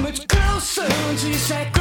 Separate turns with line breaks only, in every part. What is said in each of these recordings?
much closer. And
she said.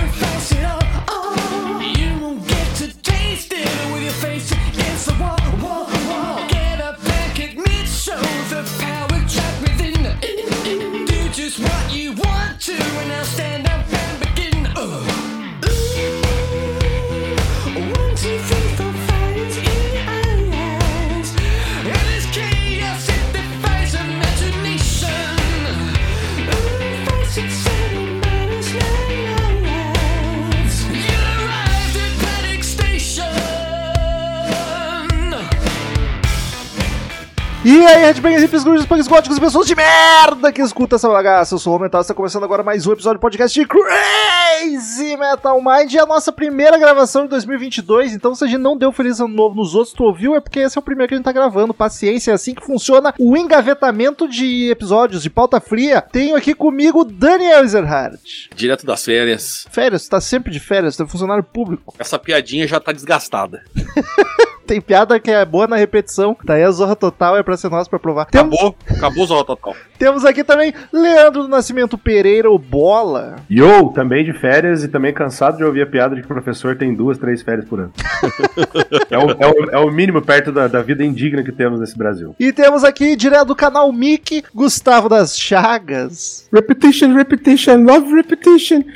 Headbangers, hippies, grunges, punks, góticos pessoas de merda que escuta essa bagaça. Eu sou o Mental, está começando agora mais um episódio do podcast de Crazy Metal Mind. E a nossa primeira gravação de 2022, então se a gente não deu Feliz Ano Novo nos outros, tu ouviu, é porque esse é o primeiro que a gente tá gravando. Paciência, é assim que funciona o engavetamento de episódios de pauta fria. Tenho aqui comigo Daniel Ezerhardt.
Direto das férias.
Férias, tu tá sempre de férias, tu é funcionário público.
Essa piadinha já tá desgastada.
Tem piada que é boa na repetição, daí a zorra total é pra ser nossa pra provar. Temos,
Acabou, acabou o Zorro Total.
temos aqui também Leandro do Nascimento Pereira, o Bola.
Yo, também de férias e também cansado de ouvir a piada de que o professor tem duas, três férias por ano. é, o, é o- é o mínimo perto da, da vida indigna que temos nesse Brasil.
E temos aqui, direto do canal Mickey, Gustavo das Chagas.
Repetition, repetition, love repetition.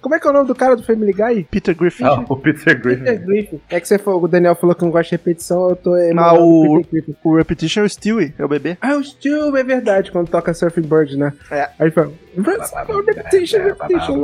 Como é que é o nome do cara do Family Guy?
Peter Griffin.
Ah, o Peter Griffin.
Peter Griffin. É que você falou, o Daniel falou que não gosta de repetição, eu tô
Ah,
emulando
o,
Peter Griffin.
o Repetition é o Stewie, é o bebê.
Ah, o Stu, é verdade, quando toca Surfing Bird, né?
É.
Aí ele fala, repetition, repetition.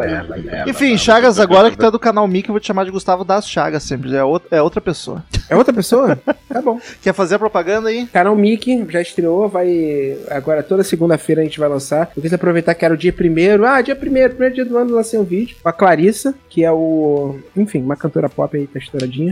Enfim, Chagas, agora que é do canal Mickey, eu vou te chamar de Gustavo das Chagas sempre. É outra, é outra pessoa.
É outra pessoa? Tá bom.
Quer fazer a propaganda aí?
Canal Mickey já estreou, vai. Agora toda segunda-feira a gente vai lançar. Eu quis aproveitar que era o dia primeiro. Ah, dia primeiro, primeiro dia do ano, lancei um vídeo com a Clarissa, que é o. Enfim, uma cantora pop aí, tá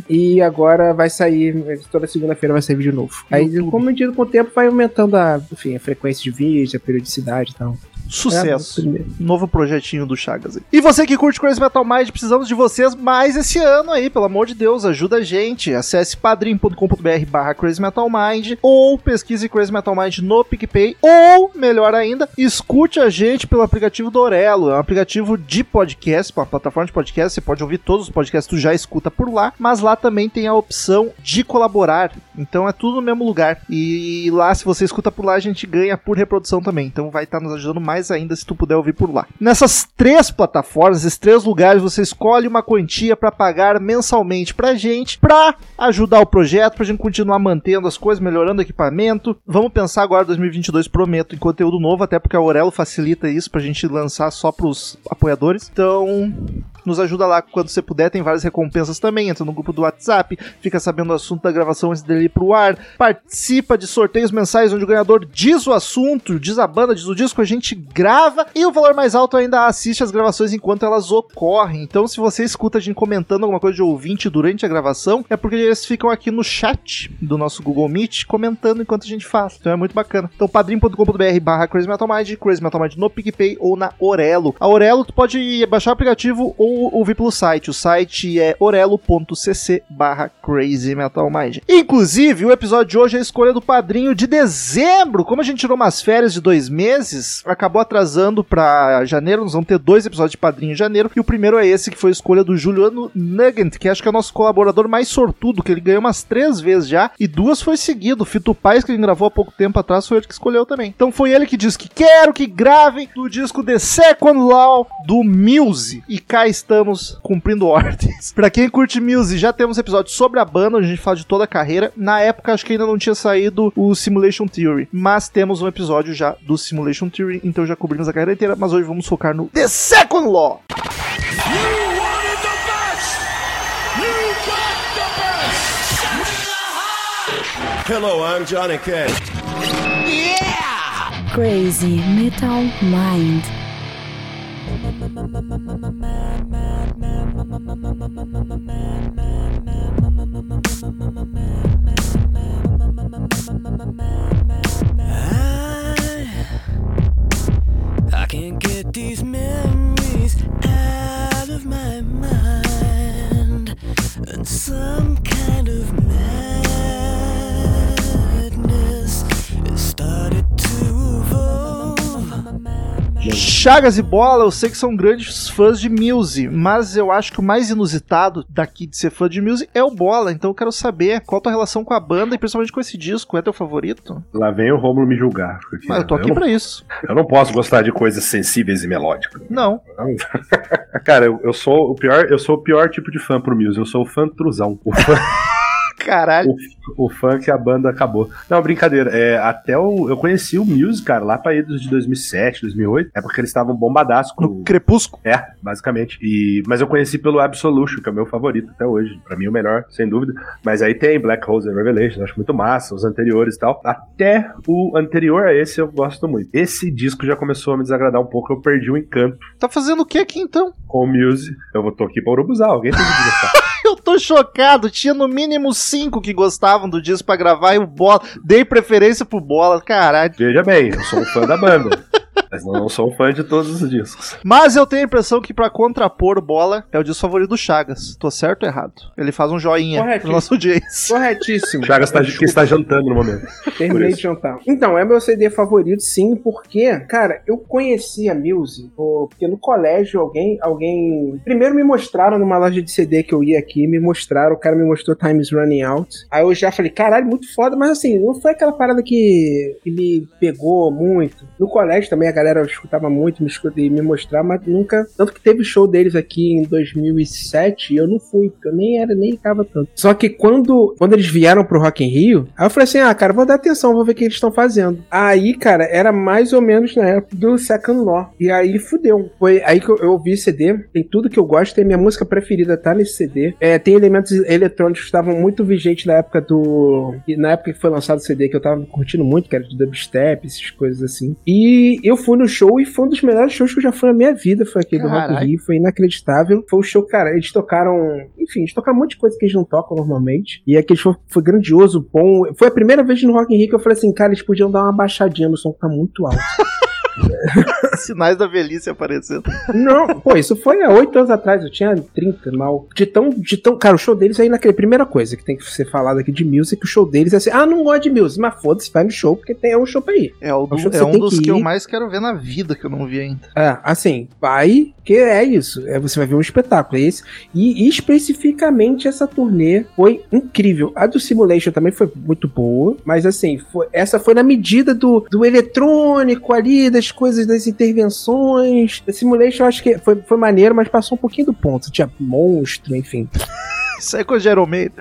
E agora vai sair. Toda segunda-feira vai sair vídeo novo. Aí, como medida com o tempo, vai aumentando a, enfim, a frequência de vídeos, a periodicidade e tal.
Sucesso.
É.
Novo projetinho do Chagas aí. E você que curte Crazy Metal Mind, precisamos de vocês mais esse ano aí, pelo amor de Deus, ajuda a gente. Acesse padrim.com.br barra Crazy Metal Mind ou pesquise Crazy Metal Mind no PicPay ou, melhor ainda, escute a gente pelo aplicativo do Orelo. É um aplicativo de podcast, uma plataforma de podcast, você pode ouvir todos os podcasts que tu já escuta por lá, mas lá também tem a opção de colaborar. Então é tudo no mesmo lugar. E lá, se você escuta por lá, a gente ganha por reprodução também. Então vai estar nos ajudando mais ainda se tu puder ouvir por lá. Nessas três plataformas, esses três lugares, você escolhe uma quantia para pagar mensalmente pra gente, pra ajudar o projeto, pra gente continuar mantendo as coisas, melhorando o equipamento. Vamos pensar agora 2022, prometo, em conteúdo novo, até porque a Aurelo facilita isso pra gente lançar só pros apoiadores. Então, nos ajuda lá quando você puder, tem várias recompensas também. Entra no grupo do WhatsApp, fica sabendo o assunto da gravação antes dele ir pro ar, participa de sorteios mensais onde o ganhador diz o assunto, diz a banda, diz o disco, a gente grava e o valor mais alto ainda assiste as gravações enquanto elas ocorrem. Então, se você escuta a gente comentando alguma coisa de ouvinte durante a gravação, é porque eles ficam aqui no chat do nosso Google Meet comentando enquanto a gente faz. Então é muito bacana. Então, padrim.com.br barra Crazy Metal Mind, Crazy Metal Mind no PicPay ou na Orelo. A Orelo, tu pode baixar o aplicativo ou ouvir pelo site. O site é orelo.cc barra Crazy Metal Mind. Inclusive, o episódio de hoje é a escolha do padrinho de dezembro. Como a gente tirou umas férias de dois meses, acabou atrasando pra janeiro. Nós vamos ter dois episódios de padrinho em janeiro. E o primeiro é esse, que foi a escolha do Juliano Nugent, que acho que é o nosso colaborador mais sortudo, que ele ganhou umas três vezes já. E duas foi seguido. Fito Paz, que ele gravou há pouco tempo atrás, foi ele que escolheu também. Então foi ele que disse que quero que gravem do disco The Second Law do Muse. E cá estamos cumprindo ordens. pra quem curte Muse, já temos episódios sobre a banda, onde a gente fala de toda a carreira. Na época, acho que ainda não tinha saído o Simulation Theory, mas temos um episódio já do Simulation Theory, então já cobrimos a carreira inteira, mas hoje vamos focar no The Second Law.
Hello, I'm Johnny Cash.
Crazy Metal Mind.
I can't get these memories
Chagas e Bola, eu sei que são grandes fãs de Muse, mas eu acho que o mais inusitado daqui de ser fã de Muse é o Bola, então eu quero saber qual a tua relação com a banda e principalmente com esse disco. É teu favorito?
Lá vem o Rômulo me julgar. porque
Ah, eu tô aqui
não,
pra isso.
eu não posso gostar de coisas sensíveis e melódicas.
Não.
Cara, eu, eu sou o pior, eu sou o pior tipo de fã pro Muse. Eu sou o fã truzão. O fã,
Caralho.
o fã que a banda acabou. Não, brincadeira. É, até o, eu conheci o Muse, cara, lá pra idos de 2007, 2008. É porque eles estavam bombadaço com
No Crepúsculo.
É, basicamente. E, mas eu conheci pelo Absolution, que é o meu favorito até hoje. Pra mim, o melhor, sem dúvida. Mas aí tem Black Rose and Revelation, acho muito massa, os anteriores e tal. Até o anterior a esse eu gosto muito. Esse disco já começou a me desagradar um pouco, eu perdi o encanto
Tá fazendo o que aqui então?
com o Muse. Eu vou tô aqui pra urubuzar, alguém tem que gostar.
Eu tô chocado. Tinha no mínimo cinco que gostavam do disco pra gravar e o Bola. Dei preferência pro Bola. Caralho.
Veja bem, eu sou um fã da banda. Mas não sou um fã de todos os discos.
Mas eu tenho a impressão que pra contrapor Bola é o disco favorito do Chagas. Tô certo ou errado? Ele faz um joinha pro nosso audiência.
Corretíssimo.
Chagas tá, que está jantando no momento.
Terminei de jantar. Então, é meu CD favorito, sim, porque, cara, eu conheci a Muse, porque no colégio alguém, alguém. Primeiro me mostraram numa loja de CD que eu ia aqui, me mostraram, o cara me mostrou Times Running Out. Aí eu já falei, caralho, muito foda, mas assim, não foi aquela parada que, que me pegou muito. No colégio também a galera escutava muito, me escuta e me mostrar, mas nunca. Tanto que teve show deles aqui em 2007 e eu não fui, porque eu nem era, nem ligava tanto. Só que quando, quando eles vieram pro Rock in Rio, aí eu falei assim: ah, cara, vou dar atenção, vou ver o que eles estão fazendo. Aí, cara, era mais ou menos na época do Second Law. E aí fudeu. Foi aí que eu, eu ouvi CD, tem tudo que eu gosto, tem minha música preferida, tá nesse CD. É, tem elementos eletrônicos que estavam muito vigentes na época do. Na época que foi lançado o CD, que eu tava curtindo muito, que era de dubstep, essas coisas assim. E eu fui no show e foi um dos melhores shows que eu já fui na minha vida. Foi aquele do Rock. Rio, foi inacreditável. Foi o show, cara, eles tocaram. Enfim, eles tocaram um monte de coisa que eles não tocam normalmente. E aquele show foi grandioso, bom. Foi a primeira vez no Rock in Rio que eu falei assim, cara, eles podiam dar uma baixadinha no som que tá muito alto.
Sinais da velhice aparecendo.
Não, pô, isso foi há oito anos atrás, eu tinha 30, mal. De tão, de tão. Cara, o show deles aí naquele. Primeira coisa que tem que ser falado aqui de music, o show deles é assim, ah, não gosto de music, mas foda-se, vai no show, porque tem é um show pra ir.
É, o do-
Acho que
é um dos
que
que eu mais quero ver na vida que eu não vi ainda.
É, assim, vai, que é isso. É, você vai ver um espetáculo, é esse. E especificamente essa turnê foi incrível. A do Simulation também foi muito boa, mas assim, foi- essa foi na medida do, do eletrônico ali, das coisas, das intervenções. Simulation eu acho que foi, foi maneiro, mas passou um pouquinho do ponto. Tinha monstro, enfim.
Isso é coisa de Iron Maiden.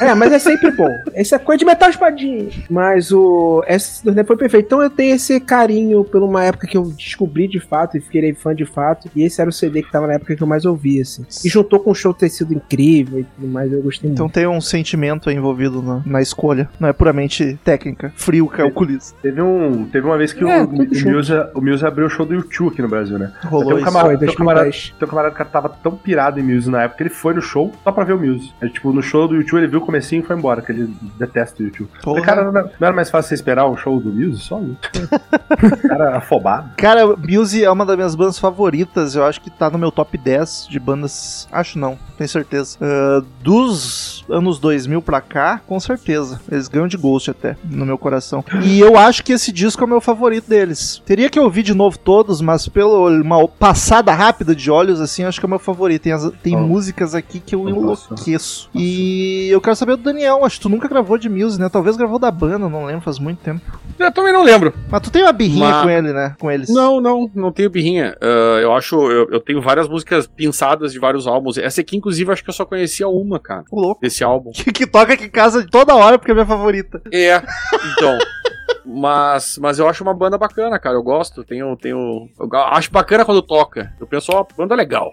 É, mas é sempre bom. Essa é coisa de metal espadinha. Mas o. Essa turnê foi perfeito. Então eu tenho esse carinho por uma época que eu descobri de fato e fiquei fã de fato. E esse era o CD que tava na época que eu mais ouvia, assim. E juntou com o show ter sido incrível e tudo mais, eu gostei
Então
muito.
tem um sentimento envolvido na, na escolha. Não é puramente técnica, frio, calculista.
Teve, um, teve uma vez que
É,
o, o, o Muse abriu o show do YouTube aqui no Brasil, né?
Rolou
Tem um
isso.
camarada,
Foi,
tem um camarada,
2010.
tem um camarada que tava tão pirado em Muse na época que ele foi no show só pra ver o Muse. Ele, tipo, no show do YouTube ele viu o comecinho e foi embora, que ele detesta o YouTube. Falei, cara, não, não era mais fácil você esperar o show do Muse só? cara afobado.
Cara, Muse é uma das minhas bandas favoritas. Eu acho que tá no meu top 10 de bandas. Acho não, tenho certeza. Ah, dos anos 2000 pra cá, com certeza. Eles ganham de Ghost até, no meu coração. E eu acho que esse disco é o meu favorito deles. Teria que ouvir de novo todos, mas pelo uma passada rápida de olhos, assim, acho que é o meu favorito. Tem, as- tem
Oh.
músicas aqui que eu. Enlouqueço. E eu quero saber do Daniel. Acho que tu nunca gravou de Muse, né? Talvez gravou da banda, não lembro, faz muito tempo.
Eu também não lembro.
Mas tu tem uma birrinha
Mas-
com ele, né? Com eles.
Não, não, não tenho birrinha. Ah, eu acho, eu, eu tenho várias músicas pinçadas de vários álbuns. Essa aqui, inclusive, acho que eu só conhecia uma, cara,
Ô, louco.
desse álbum.
Que, que toca aqui em casa toda hora porque é minha favorita.
É, então. Mas, mas eu acho uma banda bacana, cara. Eu gosto. Tenho, tenho. Acho bacana quando toca. Eu penso, ó, banda legal.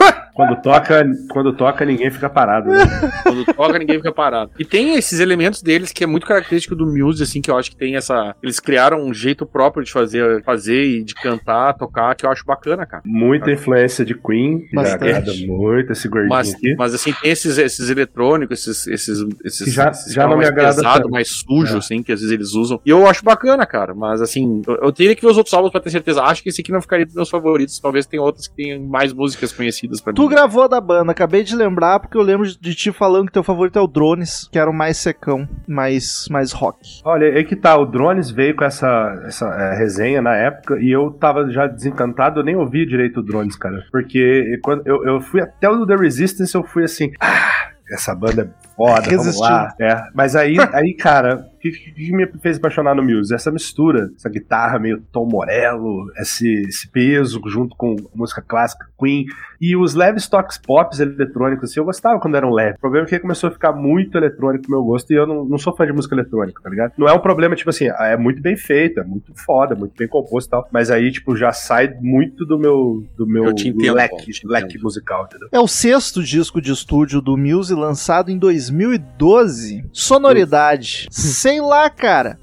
Quando toca, quando toca, ninguém fica parado. Né?
Quando toca, ninguém fica parado. E tem esses elementos deles que é muito característico do Muse, assim, que eu acho que tem essa. Eles criaram um jeito próprio de fazer, fazer e de cantar, tocar, que eu acho bacana, cara.
Muita influência de Queen, que já
Bastante.
agrada muito esse gordinho
Mas,
aqui.
mas assim, tem esses, esses eletrônicos, esses, esses, esses,
Que já-
esses
já não me
mais
agrada
pesado,
tanto.
mais sujo,
É.
assim, que às vezes eles usam. E eu acho bacana, cara. Mas assim, eu, eu teria que ver os outros álbuns pra ter certeza. Acho que esse aqui não ficaria dos meus favoritos. Talvez tenha outros que tenham mais músicas conhecidas pra mim.
Tu gravou da banda, acabei de lembrar, porque eu lembro de ti falando que teu favorito é o Drones, que era o mais secão, mais, mais rock.
Olha, aí que tá, o Drones veio com essa, essa é, resenha na época e eu tava já desencantado, eu nem ouvi direito o Drones, cara. Porque quando eu, eu fui até o The Resistance, eu fui assim, ah, essa banda é foda, vamos
Resistindo.
lá. É, mas aí, aí cara, o que, que- me fez apaixonar no Muse? Essa mistura, essa guitarra meio Tom Morello, esse, esse peso junto com música clássica, Queen, e os leves toques pops eletrônicos, assim, eu gostava quando eram leves. O problema é que começou a ficar muito eletrônico pro meu gosto e eu não, não sou fã de música eletrônica, tá ligado? Não é um problema, tipo assim, é muito bem feita, muito foda, muito bem composto e tal, mas aí, tipo, já sai muito do meu, do meu leque, leque musical, entendeu?
É o sexto disco de estúdio do Muse lançado em 2012. Sonoridade. Sei lá, cara.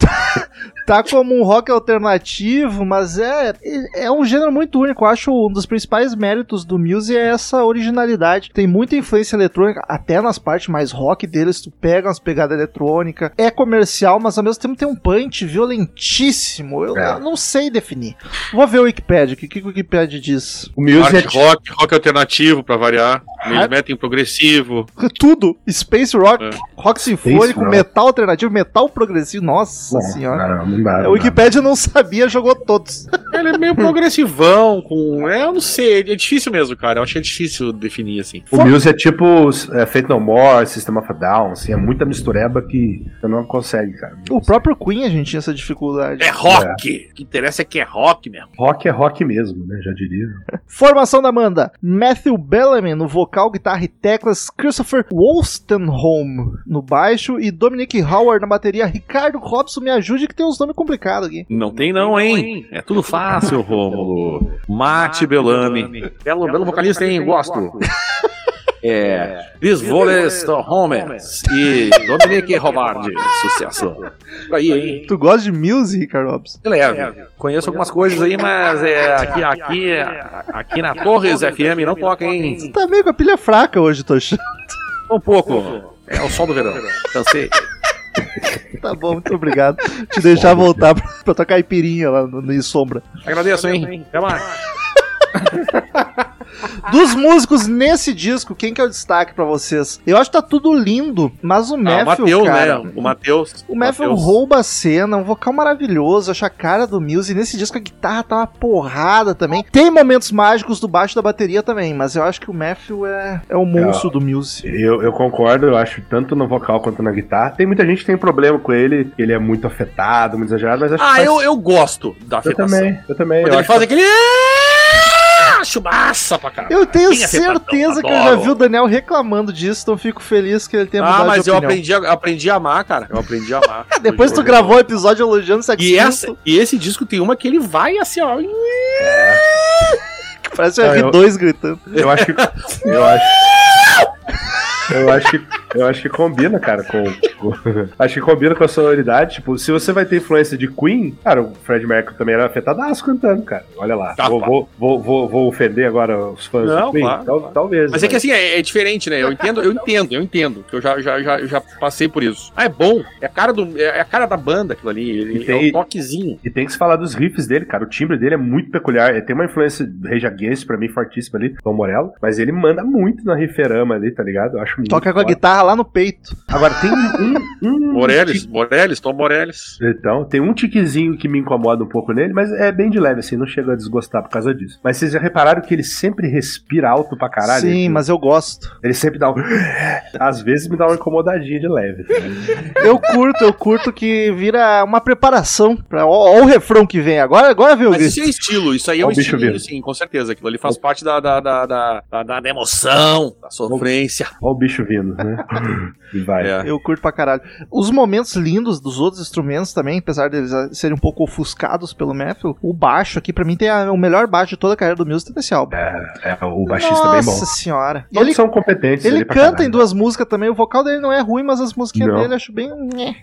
Tá como um rock alternativo, mas é, é um gênero muito único. Eu acho um dos principais méritos do Muse é essa originalidade. Tem muita influência eletrônica, até nas partes mais rock deles, tu pega umas pegadas eletrônicas. É comercial, mas ao mesmo tempo tem um punch violentíssimo. Eu,
É.
eu não sei definir. Vou ver o Wikipedia. O que, que o Wikipedia diz?
O Muse é
Hard rock, rock alternativo pra variar. Eles
Hard-
metem progressivo.
Tudo. Space rock,
É.
rock sinfônico, metal alternativo, metal progressivo. Nossa
Não,
senhora.
Não, não dá.
A
não
Wikipedia não sabia, jogou todos.
Ele é meio progressivão, com. É, eu não sei, é difícil mesmo, cara. Eu achei difícil definir assim.
O Muse é tipo é, Fate No More, System of a Down, assim, é muita mistureba que você não consegue, cara.
O próprio Queen a gente tinha essa dificuldade.
É rock! O que interessa é que é rock mesmo.
Rock é rock mesmo, né? Já diria.
Formação da banda: Matthew Bellamy no vocal, guitarra e teclas, Christopher Wolstenholme no baixo e Dominic Howard na bateria. Ricardo Robson, me ajude que tem uns nomes complicados aqui.
Não tem não, hein? É tudo fácil, Rômulo. Mate Bellamy. Belo, belo vocalista, hein? Gosto. É. Chris Wallace Holmes e Dominic Howard. Sucesso. Aí, hein?
Tu gosta de Muse, Ricardo Robson?
Leve. Conheço algumas coisas aí, mas é, aqui, aqui, aqui na Torres FM não toca, hein?
Tá meio com a pilha fraca hoje, tô achando.
Um pouco. É o sol do verão. Cansei.
Tá bom, muito obrigado. Te deixar voltar pra, pra tua caipirinha lá no, no Sombra.
Agradeço, hein? Até mais.
Dos músicos nesse disco, quem que é o destaque pra vocês? Eu acho que tá tudo lindo, mas o
Ah, o
Matthew,
Matheus,
cara...
né? O Matheus.
O Matthew rouba a cena, um vocal maravilhoso, acho a cara do Muse. E nesse disco a guitarra tá uma porrada também. Tem momentos mágicos do baixo da bateria também, mas eu acho que o Matthew é, é o monstro do Muse.
Eu, eu concordo, eu acho, tanto no vocal quanto na guitarra. Tem muita gente que tem problema com ele, ele é muito afetado, muito exagerado, mas acho que
Ah,
faz-
eu, eu gosto da
eu
afetação.
também, eu também.
Quando
eu
ele
acho
faz aquele. Acho massa pra caralho.
Eu tenho
afetadão,
certeza que eu já vi o Daniel reclamando disso, então fico feliz que ele tenha
Ah,
mudado
mas
de
eu aprendi, a, aprendi a amar, cara. Eu aprendi a amar.
Depois tu gravou o episódio elogiando Sex
E, essa, e esse disco tem uma que ele vai assim, ó.
que parece o
Ah, eu-
R2 gritando.
Eu acho que. Eu acho. Eu acho que, eu acho que combina, cara, com, com- Acho que combina com a sonoridade. Tipo, se você vai ter influência de Queen, cara, o Fred Mercury também era afetadaço cantando, cara. Olha lá.
Tá,
vou, vou, vou, vou, vou ofender agora os fãs
Não,
do Queen?
claro,
Tal-
claro.
Talvez.
Mas é que assim, é, é diferente, né? Eu entendo, eu entendo, eu entendo. Que eu já, já, já, já passei por isso. Ah, é bom. É a cara, do, é a cara da banda aquilo ali. Ele,
E tem-
É um toquezinho.
E tem que se falar dos riffs dele, cara. O timbre dele é muito peculiar. Ele tem uma influência Against, pra mim, fortíssima ali, Tom Morello. Mas ele manda muito na riferama ali, tá ligado? Eu acho
Toca com a guitarra lá no peito.
Agora, tem um... um
Morelles, Morelles, Tom Morelles.
Então, tem um tiquezinho que me incomoda um pouco nele, mas é bem de leve, assim, não chega a desgostar por causa disso. Mas vocês já repararam que ele sempre respira alto pra caralho?
Sim,
Ele-
mas eu gosto.
Ele sempre dá um. Às vezes me dá uma incomodadinha de leve.
Eu curto, eu curto que vira uma preparação para ó, ó o refrão que vem agora, agora vem o
Mas isso é estilo, isso aí é
Ó
um estilo,
vindo.
sim, com certeza. Aquilo ali faz parte da, da, da, da, da- da emoção, da sofrência.
Olha o bicho vindo, né? E vai.
É.
Eu curto pra caralho. Os momentos lindos dos outros instrumentos também, apesar deles serem um pouco ofuscados pelo Matthew, o baixo aqui, pra mim, tem a- o melhor baixo de toda a carreira do Music nesse álbum.
É, o baixista bem bom.
Nossa senhora. E
Todos
ele,
são competentes.
ele canta em duas músicas também, o vocal dele não é ruim, mas as músicas
Não.
dele eu acho bem.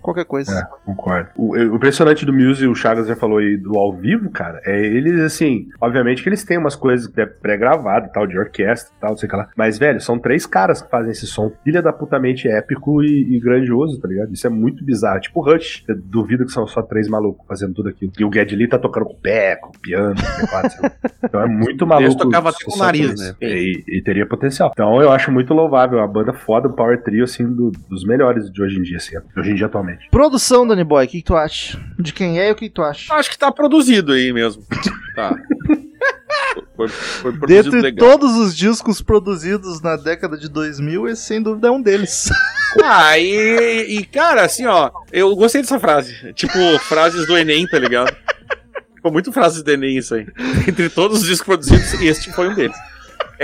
qualquer coisa.
É, concordo. O, o impressionante do Muse, o Chagas já falou aí do ao vivo, cara, é eles, assim, obviamente que eles têm umas coisas que é pré-gravado e tal, de orquestra e tal, não sei o que lá. Mas, velho, são três caras que fazem esse som. Filha da puta absolutamente épico e, e grandioso, tá ligado? Isso é muito bizarro. Tipo Rush. Eu duvido que são só três malucos fazendo tudo aquilo. E o Geddy Lee tá tocando com o pé, com o piano, com o teclado? Então é muito maluco.
Eles tocavam até com o nariz, né?
E, e teria potencial. Então eu acho muito louvável. A banda foda, o Power Trio, assim, do- dos melhores de hoje em dia, assim. De hoje em dia atualmente.
Produção, Danny Boy, o que, que tu acha? De quem é e o que, que tu acha?
Acho que tá produzido aí mesmo. Tá. Foi, foi produzido
Dentre
legal.
todos os discos produzidos na década de 2000, esse sem dúvida é um deles.
Ah, e, e, cara, assim, ó, eu gostei dessa frase. Tipo, frases do Enem, tá ligado? Ficou muito frases do Enem isso aí. Entre todos os discos produzidos, este foi um deles.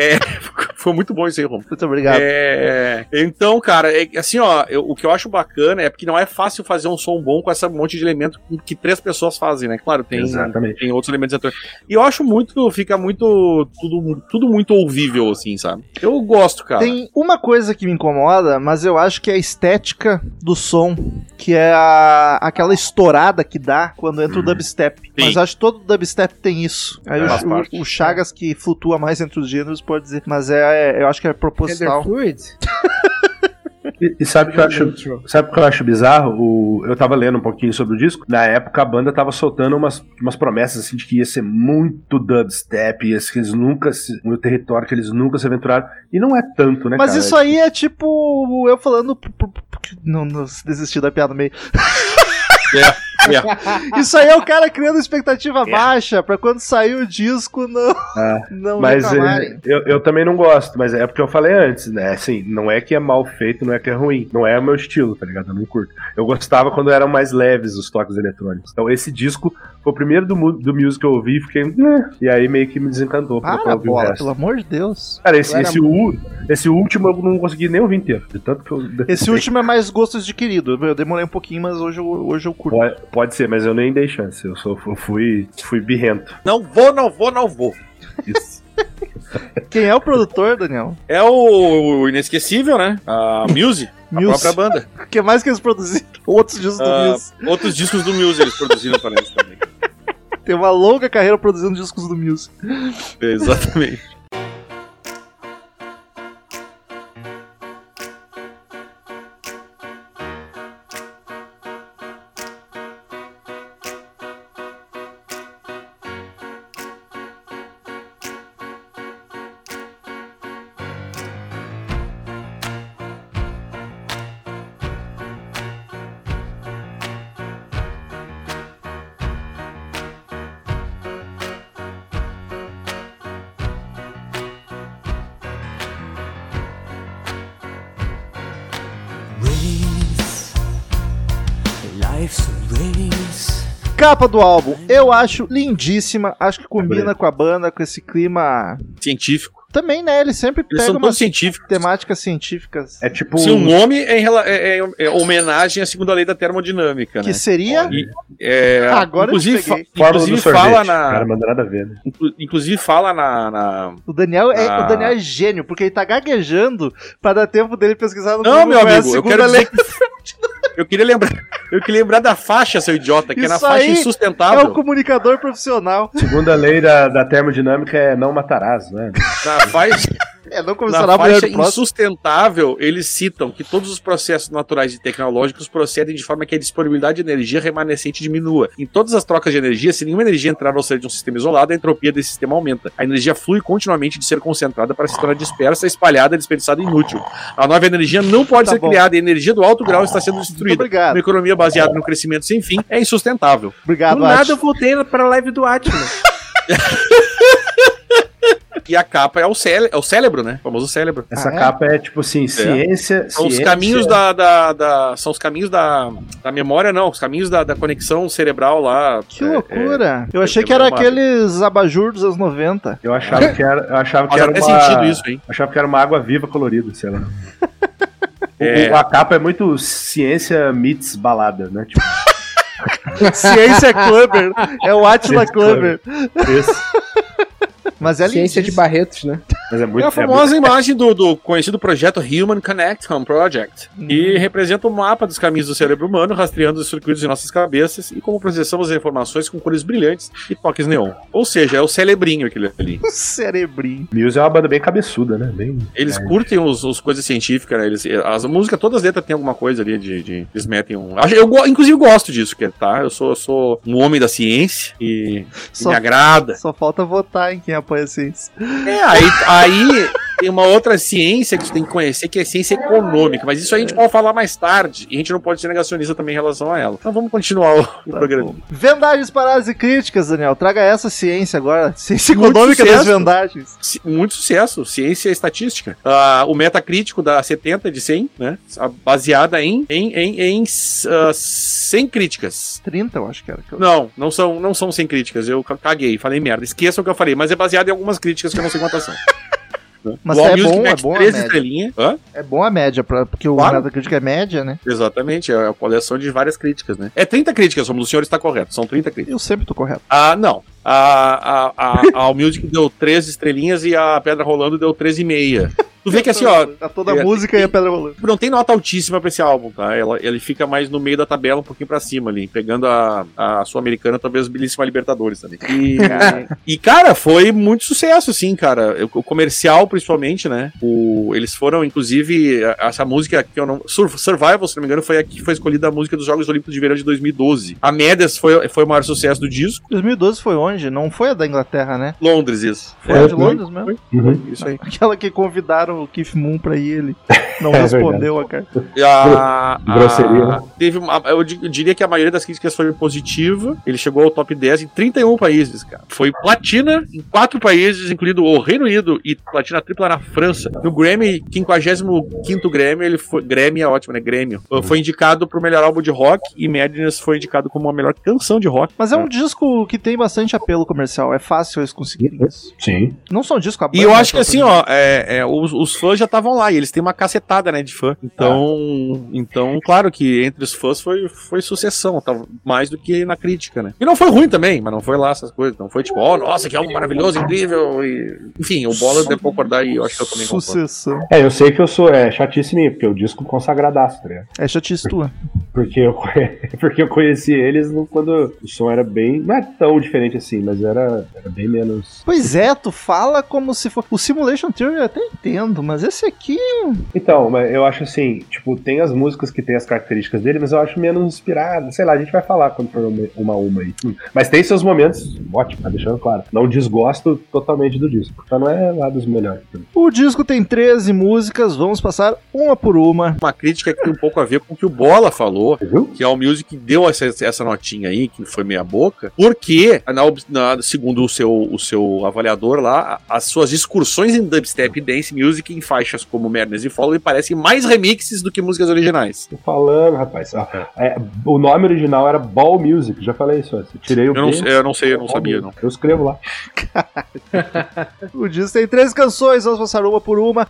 É, foi muito bom isso aí, Romulo.
Muito obrigado.
É, então, cara, é, assim, ó, eu- o que eu acho bacana é porque não é fácil fazer um som bom com essa monte de elemento que, três pessoas fazem, né? Claro, tem,
Exatamente.
tem outros elementos. E eu acho muito, fica muito, tudo, tudo muito ouvível, assim, sabe? Eu gosto, cara.
Tem uma coisa que me incomoda, mas eu acho que é a estética do som, que é a, aquela estourada que dá quando entra o dubstep. Mas eu acho que todo dubstep tem isso. Aí
É,
o- o, o Chagas, que flutua mais entre os gêneros, pode dizer. Mas é, é- eu acho que é proposital.
E, e sabe o que eu acho. Sabe o que eu acho bizarro? O, eu tava lendo um pouquinho sobre o disco. Na época a banda tava soltando umas, umas promessas assim de que ia ser muito dubstep, ia ser que eles nunca se, um território que eles nunca se aventuraram. E não é tanto, né,
Mas
cara?
isso aí é tipo eu falando. Não, não desisti da piada no meio. Isso aí é o cara criando expectativa baixa pra quando sair o disco não,
Ah,
não
Mas é, eu, eu também não gosto, mas é porque eu falei antes, né? Assim, não é que é mal feito, não é que é ruim. Não é o meu estilo, tá ligado? Eu não curto. Eu gostava quando eram mais leves os toques eletrônicos. Então esse disco foi o primeiro do, do music que eu ouvi e fiquei. "Eh", E aí meio que me desencantou pra
Para,
ouvir o
bola, pelo amor de Deus.
Cara, esse,
Era
esse, u- esse último eu não consegui nem ouvir inteiro. De tanto que eu.
Esse último é mais gosto adquirido. Eu demorei um pouquinho, mas hoje eu, hoje eu curto.
Pode, pode ser, mas eu nem dei chance. Eu, sou, eu fui, fui birrento.
Não vou, não vou, não vou.
Isso.
Quem é o produtor, Daniel?
É o, o inesquecível, né? A Muse, a
Muse.
própria banda.
O que mais que eles produziram? Outros discos do
Ah,
Muse.
outros discos do Muse eles produziram para eles também.
Tem uma longa carreira produzindo discos do Muse.
Exatamente.
Capa do álbum, eu acho lindíssima. Acho que combina com a banda, com esse clima.
Científico.
Também, né? Ele sempre
Eles
pega umas
científicos.
temáticas científicas.
É tipo.
Se um nome é, é- é- é homenagem à segunda lei da termodinâmica,
Que
né?
seria.
E, é,
Agora eu
inclusive, fa- inclusive fala
Cara,
na,
não manda nada a ver, né?
inclu- inclusive fala na, na-
O Daniel, é,
Ah.
o Daniel é gênio, porque ele tá gaguejando pra dar tempo dele pesquisar no
Não,
Google
meu
é
amigo, eu quero
lei.
dizer que eu queria lembrar, eu queria lembrar da faixa, seu idiota, que é na
Isso
faixa
aí É
insustentável.
o comunicador profissional.
Segunda lei da, da termodinâmica é não matarás, né?
Na faixa,
É, não
na
começará a mulher
faixa insustentável, eles citam que todos os processos naturais e tecnológicos procedem de forma que a disponibilidade de energia remanescente diminua. Em todas as trocas de energia, se nenhuma energia entrar ou sair de um sistema isolado, a entropia desse sistema aumenta. A energia flui continuamente de ser concentrada para se tornar dispersa, espalhada, desperdiçada e inútil. A nova energia não pode
Tá
ser
bom.
criada e a energia do alto grau está sendo destruída.
obrigado.
Uma economia baseada no crescimento sem fim é insustentável.
Obrigado,
Do nada
Ati.
eu voltei pra live do Atila.
E a capa é o, cére é o cérebro, né? O famoso cérebro.
Essa
Ah, é?
capa é tipo assim, ciência.
São os
ciência-
caminhos da, da- da- São os caminhos da, da memória, não. Os caminhos da, da conexão cerebral lá.
Que
É,
loucura. eu achei
é
que era
uma-
aqueles abajur dos anos 90.
Eu achava que era, eu achava que era uma,
sentido isso, hein?
Achava que era uma água viva colorida, sei lá.
É.
o- a capa é muito ciência meets balada, né? Tipo,
Ciência Clubber. É o Atila
Ciência
Clubber.
esse.
Mas é
Ciência de. Barretos, né?
Mas é muito
É a
é
famosa imagem do, do conhecido projeto Human Connect Project, que representa o mapa dos caminhos do cérebro humano, rastreando os circuitos de nossas cabeças e como processamos as informações com cores brilhantes e toques neon. Ou seja, é o cerebrinho aquele ali.
Cerebrinho.
Muse é uma banda bem cabeçuda, né? Bem...
Eles curtem os, os coisas científicas, né? Eles, as músicas, todas as letras têm alguma coisa ali de. de- eles metem um. Eu, inclusive, gosto disso, que, tá? Eu sou, eu sou um homem da ciência e, e
Só-
me agrada.
Só falta votar em quem apoia a ciência.
É, aí, aí tem uma outra ciência que tu tem que conhecer, que é ciência econômica, mas isso a gente pode falar mais tarde, e a gente não pode ser negacionista também em relação a ela. Então vamos continuar o, o programa.
Vendagens, paradas e críticas, Daniel. Traga essa ciência agora. Ciência econômica das vendagens.
Muito sucesso, ciência e estatística. Ah, o metacrítico da 70 de 100, né? Baseada em, em, em, em ah, 100 críticas.
30, eu acho que era. que eu-
Não, não são, não são 100 críticas. Eu ca- caguei, falei merda. Esqueçam o que eu falei, mas é baseado em algumas críticas que eu não sei quantas são.
Mas
O
é
Allmusic
bom, é bom a
três
média.
estrelinhas. Hã?
É bom a média, pra, porque o
Claro.
Metacritic é média, né?
Exatamente, é a coleção de várias críticas, né? É 30 críticas, o senhor está correto, são 30 críticas.
Eu sempre tô correto.
Ah, não. A, a, a, a Allmusic deu 13 estrelinhas e a Pedra Rolando deu 13,5. Tu vê que assim, ó,
A toda
é,
a música e a pedra rolando.
não tem nota altíssima pra esse álbum, tá? Ela, ele fica mais no meio da tabela, um pouquinho pra cima ali, pegando a, a Sul-Americana, talvez belíssima Libertadores também. E, e, cara, foi muito sucesso, sim, cara. O, o comercial, principalmente, né? O, eles foram, inclusive, a- essa música que eu não. Sur- Survival, se não me engano, foi a que foi escolhida a música dos Jogos Olímpicos de Verão de 2012. A Médias foi, foi o maior sucesso do disco.
2012 foi onde? Não foi a da Inglaterra, né?
Londres, isso.
Foi
É,
a de
foi.
Londres mesmo?
Uhum.
Isso aí.
Aquela que convidaram o Keith Moon pra ir, ele não
É
respondeu a carta.
Grosseria, né?
Teve uma, eu di- eu diria que a maioria das críticas foi positiva. Ele chegou ao top 10 em 31 países, cara. Foi platina em quatro países, incluindo o Reino Unido e platina tripla na França. No Grammy, 55 Grammy, ele foi. Grammy é ótimo, né? Grêmio. Foi indicado pro melhor álbum de rock e Madness foi indicado como a melhor canção de rock.
Mas é um disco que tem bastante apelo comercial. É fácil eles conseguirem isso.
Sim.
Não só um disco, a
E eu acho que assim, ó, é, é, os, os fãs já estavam lá e eles têm uma cacetada, né, de fã. Então, então claro que entre os fãs foi, foi sucessão, tava mais do que na crítica, né? E não foi ruim também, mas não foi lá essas coisas. Não foi tipo, ó, nossa, que álbum maravilhoso, incrível. E... Enfim, o Bola deve concordar e eu acho que eu também concordo.
Sucessão.
É, eu sei que eu sou é, chatíssimo, porque o disco consagradaço, ligado?
É chatice tua.
Porque eu, porque eu conheci eles no- quando o som era bem. Não é tão diferente assim, mas era, era bem menos.
Pois é, tu fala como se for. O Simulation Theory eu até entendo, mas esse aqui.
Então, mas eu acho assim, tipo, tem as músicas que tem as características dele, mas eu acho menos inspirado. Sei lá, a gente vai falar quando for uma uma, a uma aí. Hum. Mas tem seus momentos, ótimo, tá deixando claro. Não desgosto totalmente do disco. Então não é lá dos melhores.
O disco tem 13 músicas, vamos passar uma por uma.
Uma crítica que tem um pouco a ver com o que o Bola falou,
viu?
que a Allmusic deu essa, essa notinha aí, que foi meia boca, porque, na, na- segundo o seu, o seu avaliador lá, as suas excursões em dubstep e dance music em faixas como Madness e Follow me parecem mais remixes do que músicas originais.
Tô falando, rapaz. É, o nome original era Ball Music, já falei isso antes. Tirei o
Eu não, eu não sei, eu não
Ball
sabia,
Music.
não.
Eu escrevo lá.
O disco tem 13 canções, vamos passar uma por uma.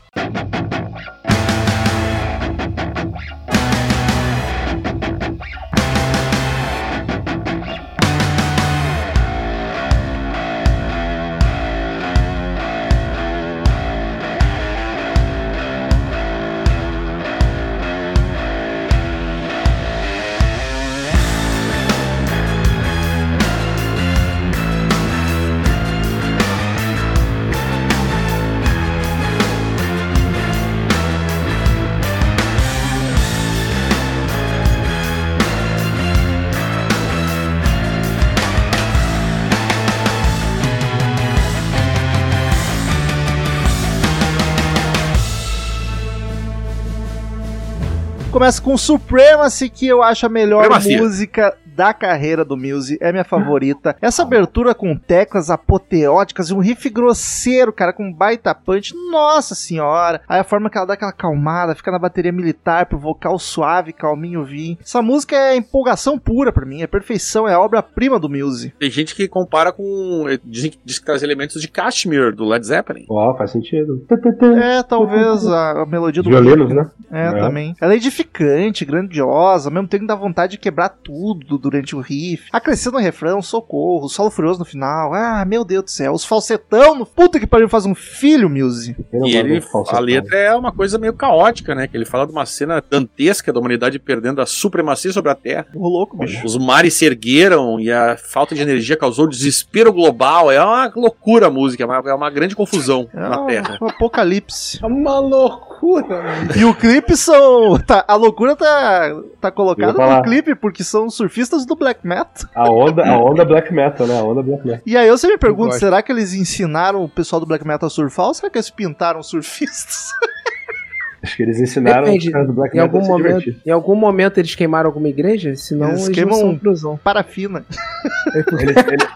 Começa com Supremacy, que eu acho a melhor
Supremacia.
música da carreira do Muse. É minha favorita. Essa abertura com teclas apoteóticas e um riff grosseiro, cara, com baita punch. Nossa senhora! Aí a forma que ela dá aquela calmada, fica na bateria militar pro vocal suave, calminho vir. Essa música é empolgação pura pra mim, é perfeição, é a obra-prima do Muse.
Tem gente que compara com. Dizem que diz que traz elementos de Kashmir, do Led Zeppelin.
Ó, faz sentido.
É, talvez a, a melodia do
Violinos, né?
É,
É.
também. Ela é edificante, grandiosa, ao mesmo tempo dá vontade de quebrar tudo, durante o riff, a crescer no refrão, socorro, solo furioso no final. Ah, meu Deus do céu, os falsetão, no puta que pariu, faz um filho, Muse.
E ele, a letra é uma coisa meio caótica, né? Que ele fala de uma cena dantesca da humanidade perdendo a supremacia sobre a Terra.
Ô, louco, bicho.
Os mares se ergueram e a falta de energia causou desespero global. É uma loucura a música, é uma, é uma grande confusão
É
na
um,
Terra.
um apocalipse.
É uma loucura, mano.
E o clipe são. Tá, a loucura tá, tá colocada no clipe, porque são surfistas do black metal.
A onda, a onda black metal, né? A onda black metal.
E aí você me pergunta,
gosto.
será que eles ensinaram o pessoal do black metal a surfar ou será que eles pintaram surfistas?
Acho que eles ensinaram
Depende.
os caras do black
Em
metal
algum,
a se
momento,
divertir.
em algum momento eles queimaram alguma igreja? Senão
Eles
eles,
queimam-
não são cruzão.
Parafina.
Eles, eles-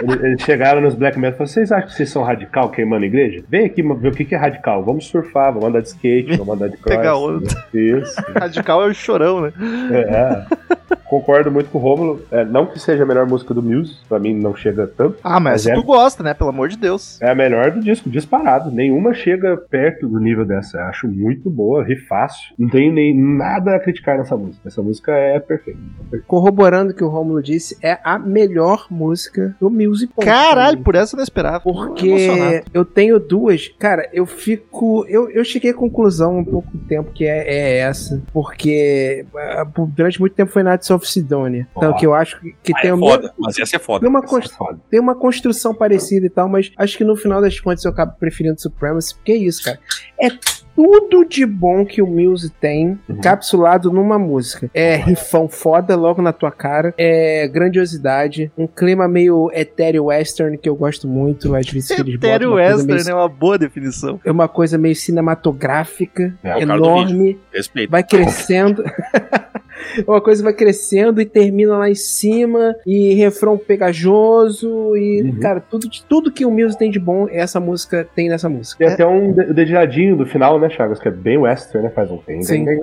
eles- eles chegaram nos black metal e falaram: vocês acham que vocês são radical queimando igreja? Vem aqui ver o que que é radical. Vamos surfar, vamos andar de skate, vamos andar de cross.
Pegar onda.
Isso.
Radical é o chorão, né?
É. Concordo muito com o Rômulo. É, não que seja a melhor música do Muse, pra mim não chega tanto.
Ah, mas,
Mas é-
tu gosta, né? Pelo amor de Deus.
É a melhor do disco, disparado. Nenhuma chega perto do nível dessa. Eu Acho muito boa, rifácil. Não tenho nem nada a criticar nessa música. Essa música é perfeita.
Corroborando o que o Rômulo disse, é a melhor música do Music. ponto.
Caralho, por essa eu não esperava.
Porque eu tenho duas. Cara, eu fico. Eu, eu cheguei à conclusão um pouco do tempo que é, é essa. Porque ah, durante muito tempo foi Nights of Sidonia. Então,
Ó.
que eu acho que, que
Ah,
tem
é
o
foda,
mesmo-
mas essa é foda.
tem uma,
Essa é foda.
tem uma construção parecida e tal, mas acho que no final das contas eu acabo preferindo Supremacy, porque é isso, cara. É tudo de bom que o Muse tem
Uhum.
encapsulado numa música. É rifão foda logo na tua cara, é grandiosidade, um clima meio etéreo western que eu gosto muito, às vezes que eles
Etéreo
uma coisa
Western
meio-
é uma boa definição.
é uma coisa meio cinematográfica,
É,
enorme,
Respeito.
vai crescendo. uma coisa vai crescendo e termina lá em cima, e refrão pegajoso, e,
Uhum.
cara, tudo, de- tudo que o Muse tem de bom, essa música tem nessa música.
Tem até um de- dedilhadinho do final, né, Chagas? Que é bem western, né? Faz um tem.
Sim.
tem-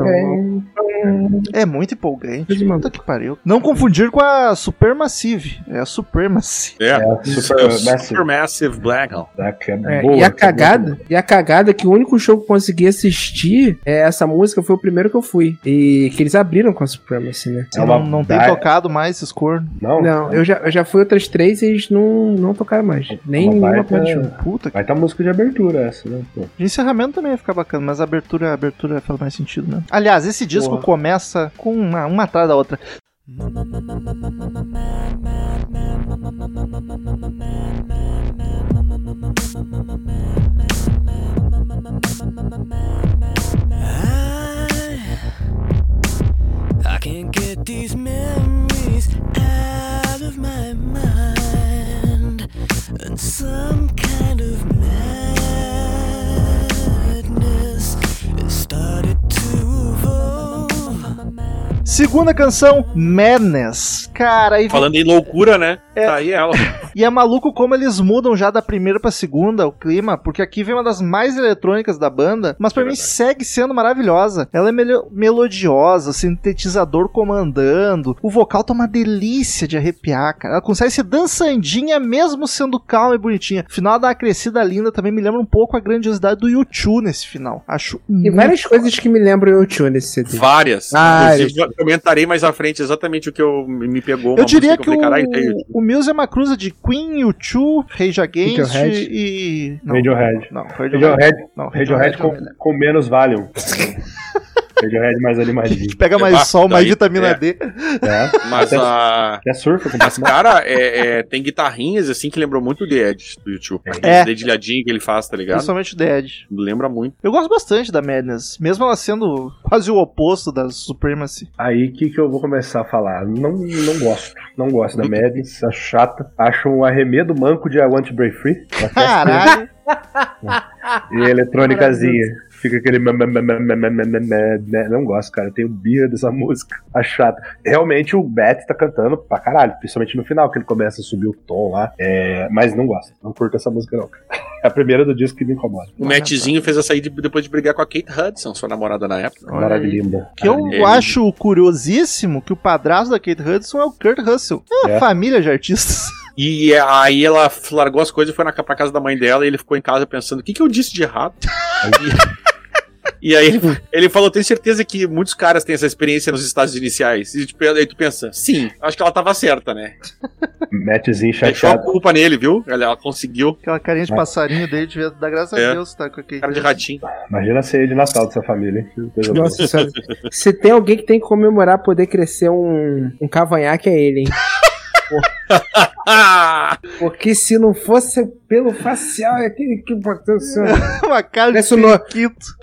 É muito empolgante.
Maluco.
Puta que pariu. Não confundir com a Supermassive. É a Supremacy.
É,
É,
Isso,
Super
é o
Massive.
Supermassive Black Hole.
Black é
É,
boa,
e a
que é
cagada, e a cagada é que o único show que eu consegui assistir é essa música foi o primeiro que eu fui. E que eles abriram com a Supremacy, né?
Você
É
não, não tem
da-
tocado mais esses cornos.
Não,
Não, eu já, eu já fui outras três e eles não, não tocaram mais. Nem
Uma
nenhuma
baita-
de show.
Puta que.
Vai estar música de abertura essa, né? Pô.
De encerramento também ia ficar bacana, mas a abertura, a abertura faz mais sentido, né? Aliás, esse disco
Porra.
começa com uma, uma atrás da outra. Segunda canção, Madness. Cara, e,
Falando em loucura, né?
É.
Tá aí ela.
e é maluco como eles mudam já da primeira pra segunda o clima, porque aqui vem uma das mais eletrônicas da banda, mas pra
É
mim
verdade.
segue sendo maravilhosa. Ela é melo- melodiosa, sintetizador comandando, o vocal tá uma delícia de arrepiar, cara. Ela consegue ser dançandinha mesmo sendo calma e bonitinha. O final uma crescida linda, também me lembra um pouco a grandiosidade do YouTube nesse final. Acho
Tem
muito
várias coisas que me lembram o Tio nesse CD.
Várias.
Várias.
Inclusive, eu comentarei mais à frente exatamente o que eu, me pegou.
Eu diria que
eu
o,
falei, "Caralho, tem-
o Muse é uma cruza de Queen, U2, Rage Against
Radiohead.
e... Não,
Radiohead.
não,
Radiohead,
Não,
Radiohead com,
é
com menos Valium. Radiohead mais animadinho.
Pega mais
Ah,
sol, mais
daí-
vitamina
é.
D.
É.
Mas
até,
a.
até surfa com
Mas, cara, é, é, tem guitarrinhas assim que lembrou muito o The Edge do YouTube.
É.
Aquele dedilhadinho que ele faz, tá ligado?
Principalmente o The Edge.
Lembra muito.
Eu gosto bastante da Madness, mesmo ela sendo quase o oposto da Supremacy.
Aí que que eu vou começar a falar? Não, não gosto. Não gosto da Madness, acho chata. Acho um arremedo manco de I Want to Break Free.
Caralho!
E eletrônicazinha. Fica aquele. Não gosto, cara. Eu tenho birra dessa música. Acho chato. Realmente o Beth tá cantando pra caralho, principalmente no final, que ele começa a subir o tom lá. É... Mas não gosto. Não curto essa música, não. É a primeira do disco que me incomoda.
O Mattzinho fez a saída depois de brigar com a Kate Hudson, sua namorada na época.
Maravilha.
Que eu
é.
acho curiosíssimo que o padrasto da Kate Hudson é o Kurt Russell. É uma
é.
família de artistas.
E é, aí ela largou as coisas e foi na, pra casa da mãe dela e ele ficou em casa pensando: o que, que eu disse de errado? E aí ele, ele falou: tenho certeza que muitos caras têm essa experiência nos estágios iniciais. E tipo, aí tu pensa, sim, acho que ela tava certa, né?
Mattzinho
Deixou a
chateado.
culpa nele, viu? Ela, ela conseguiu.
Aquela carinha de passarinho dele devia dar graças
É.
a Deus, tá com aquele.
Cara de ratinho.
Imagina a ceia de Natal dessa família, hein?
Nossa. Se tem alguém que tem que comemorar poder crescer um, um cavanhaque, é ele, hein? Porque se não fosse pelo facial, é que, que importância.
Uma cara de
Parece o No-.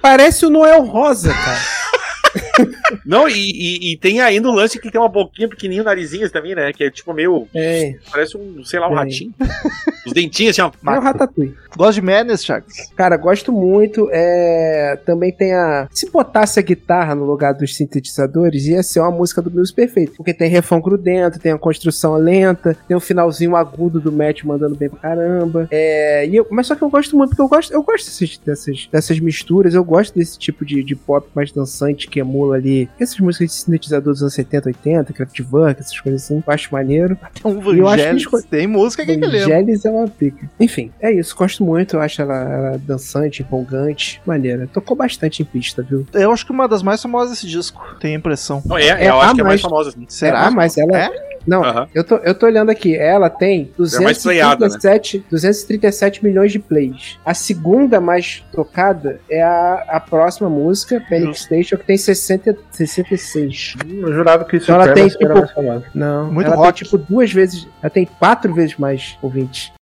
Parece o Noel Rosa, cara.
Não, e, e- e tem ainda o lance que tem uma boquinha pequenininha, narizinho também, né? Que é tipo meio.
É,
Parece um, sei lá, um
É.
ratinho. Os dentinhos assim, ó.
é o Ratatouille.
Gosto de Madness, Chagas?
Cara, gosto muito. É... Também tem a. Se botasse a guitarra no lugar dos sintetizadores, ia ser uma música do Blues perfeito. Porque tem refrão grudento, tem a construção lenta, tem o finalzinho agudo do Matt mandando bem pra caramba. É... E eu... Mas só que eu gosto muito, porque eu gosto, eu gosto dessas, dessas, dessas misturas, eu gosto desse tipo de, de pop mais dançante que emula ali. Essas músicas de sintetizador dos anos 70, 80, Kraftwerk, essas coisas assim. Eu acho maneiro.
Tem um
eu acho que
Vangelis,
eles-
tem música que que lembra.
Vangelis é uma pica. Enfim, é isso. Gosto muito. Eu acho ela, ela dançante, empolgante, maneira. Tocou bastante em pista, viu?
Eu acho que uma das mais famosas desse disco, tenho a impressão.
Não, é,
É,
eu acho que é mais
mas-
famosa.
Será?
Ah, mas ela.
É?
Não,
Aham.
eu, tô, eu tô olhando aqui. Ela tem
É mais playada,
237, 237 milhões de plays. A segunda mais tocada é a, a próxima música, Panic Station, que tem 60, 66.
Eu jurava que isso
Então ela tem,
era
tipo,
mais famosa.
Não,
Muito
ela
rock.
tem tipo duas vezes. Ela tem quatro vezes mais ouvintes.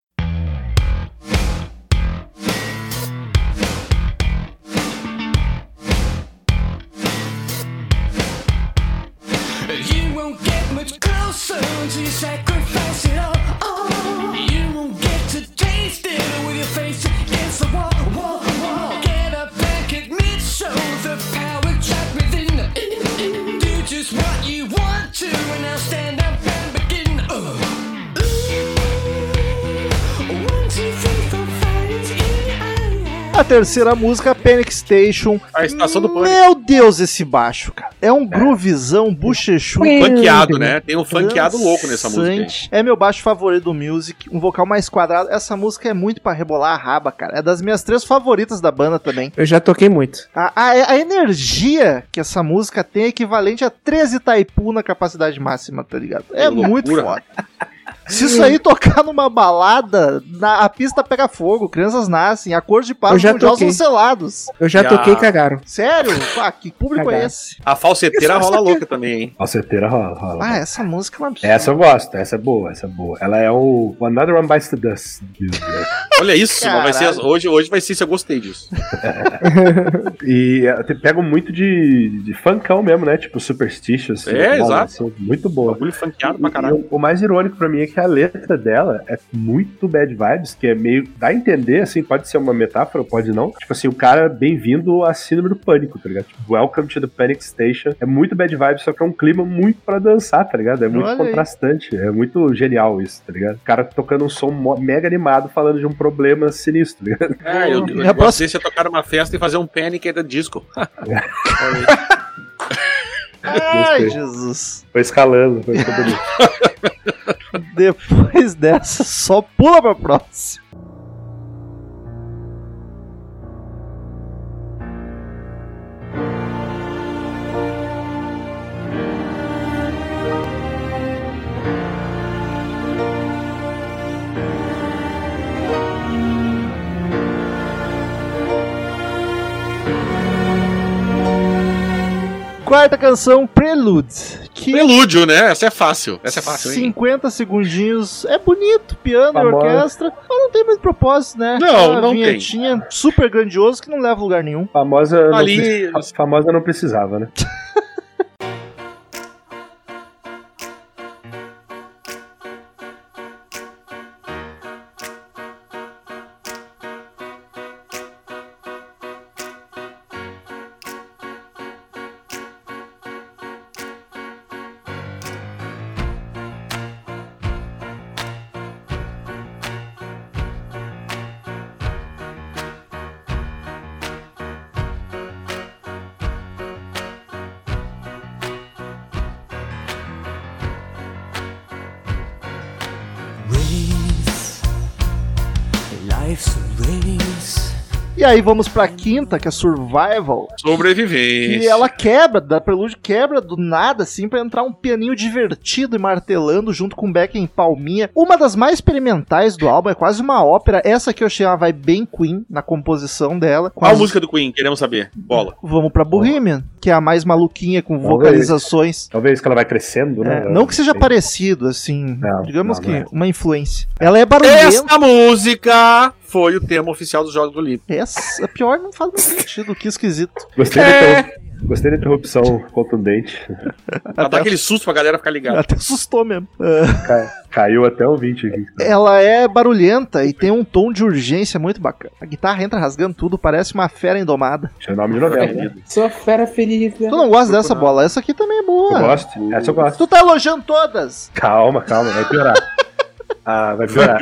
To, and now stand
A terceira música, Panic Station.
A estação do pânico.
Meu Deus, esse baixo, cara. É um groovizão bochechudo.
Funkeado, né? Tem um funkeado louco nessa música. aí.
É meu baixo favorito do Music. Um vocal mais quadrado. Essa música é muito pra rebolar a raba, cara. É das minhas três favoritas da banda também.
Eu já toquei muito.
A, a- a energia que essa música tem é equivalente a 13 Taipu na capacidade máxima, tá ligado? É
Que
muito
loucura.
foda. Se isso aí tocar numa balada, na- a pista pega fogo, crianças nascem, acordes de paz mundial são selados.
Eu já
Já.
toquei e cagaram.
Sério? Pá, que público é
Cagado.
esse?
A falseteira rola louca também, hein?
Falseteira rola, rola.
Ah, essa música é uma absurda.
Essa eu gosto, essa é boa, essa é boa. Ela é o Another One Bites the Dust.
Olha isso, mas vai ser, hoje, hoje vai ser se eu gostei disso.
E é, te- pegam muito de, de funkão mesmo, né? Tipo Superstitious.
É,
rola,
exato.
assim, muito boa.
Bagulho funkeado pra
E-
caralho.
e o, o mais irônico pra mim é que a letra dela é muito bad vibes, que é meio. dá a entender, assim, pode ser uma metáfora, pode não. Tipo assim, o cara bem-vindo à síndrome do pânico, tá ligado? Tipo, Welcome to the Panic Station. É muito bad vibes, só que é um clima muito pra dançar, tá ligado? É muito
Olha aí.
contrastante. É muito genial isso, tá ligado? O cara tocando um som mega animado falando de um problema sinistro, tá ligado?
É, eu, eu
E
gostei de você tocar numa festa e fazer um panic da disco. Aí.
Ai. Jesus.
Foi escalando, foi bonito.
Depois dessa, só pula pra próxima. Quarta canção, Prelude. Que
Prelúdio, né? Essa é fácil. Essa é fácil, hein?
50 segundinhos. É bonito, piano e
Famosa.
orquestra, mas não tem muito propósito, né?
Não,
Uma
não tem.
vinhetinha super grandioso que não leva a lugar nenhum.
Famosa não,
Ali-
preci- famosa não precisava, né?
aí vamos pra quinta, que é Survival.
Sobrevivência.
E ela quebra, da prelude quebra do nada, assim, pra entrar um pianinho divertido e martelando junto com back em palminha. Uma das mais experimentais do álbum, é quase uma ópera. Essa aqui eu achei uma vibe bem Queen na composição dela.
Qual a
as-
música do Queen? Queremos saber. Bola.
Vamos pra Bohemian, que é a mais maluquinha, com vocalizações.
Talvez que ela vai crescendo, né?
É, não que seja parecido, assim,
Não,
digamos
não,
que
não é.
uma influência. Ela é barulhenta.
Essa música foi o tema oficial dos Jogos do Olímpicos.
Essa, pior não faz muito sentido, que esquisito.
Gostei, da interrup- Gostei da interrupção contundente.
Pra dar aquele susto pra galera ficar ligada.
Até assustou mesmo. Ah,
Ca- Caiu até o 20 aqui.
ela é barulhenta e tem um tom de urgência muito bacana. A guitarra entra rasgando tudo, parece uma fera indomada.
Tinha nome de novela, né?
Sou fera feliz. né?
Tu não gosta dessa bola? Essa aqui também é
Eu
boa.
gosto. Essa eu gosto.
Tu tá elogiando todas.
Calma, calma, vai piorar. Ah, vai piorar.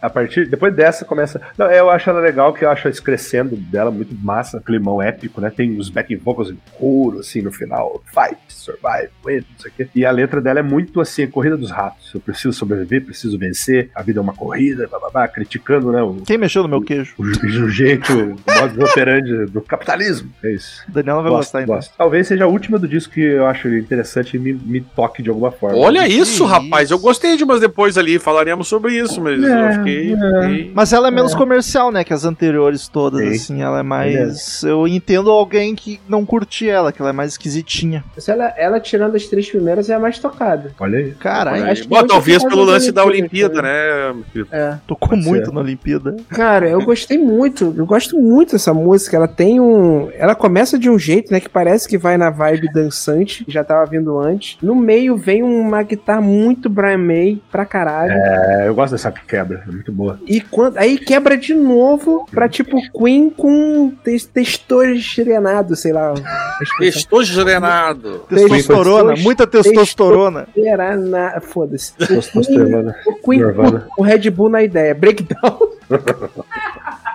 A partir, depois dessa começa. Não, eu acho ela legal, que eu acho esse crescendo dela muito massa, climão épico, né? Tem os back vocals em couro, assim, no final. Fight, survive, win, não sei o quê. E a letra dela é muito assim, corrida dos ratos. Eu preciso sobreviver, preciso vencer, a vida é uma corrida, blá, blá, blá, criticando, né? O,
Quem mexeu no meu queijo?
o, ju- o jeito, o modo operandi do capitalismo. É isso.
Daniela vai
Gosto,
gostar então.
gosto. Talvez seja a última do disco que eu acho interessante e me, me toque de alguma forma.
Olha isso,
Que
rapaz.
isso.
Eu gostei de umas depois ali. Falaremos sobre isso, mas eu fiquei. Fiquei-
Mas ela é menos comercial, né, que as anteriores todas,
Sim.
assim, ela é mais... Eu entendo alguém que não curte ela, que ela é mais esquisitinha.
Se ela, ela tirando as três primeiras é a mais tocada.
Olha aí.
Caralho,
Acho que
Bom, talvez pelo lance da
Olimpíada,
né? meu filho?
É.
tocou
Pode
muito
ser.
na Olimpíada.
Cara, eu gostei muito. Eu gosto muito dessa música. Ela tem um. Ela começa de um jeito, né? Que parece que vai na vibe dançante, que já tava vindo antes. No meio vem uma guitarra muito Brian May pra caralho.
É, eu gosto dessa quebra, é muito boa.
E quando, aí quebra de novo pra tipo Queen com te testosteronado, sei lá.
gerenado.
Testosterona,
Testo-
muita testosterona.
Testosterona- Foda-se. O Queen,
Testosterona.
o Queen
Nirvana.
o Red Bull na ideia. Breakdown.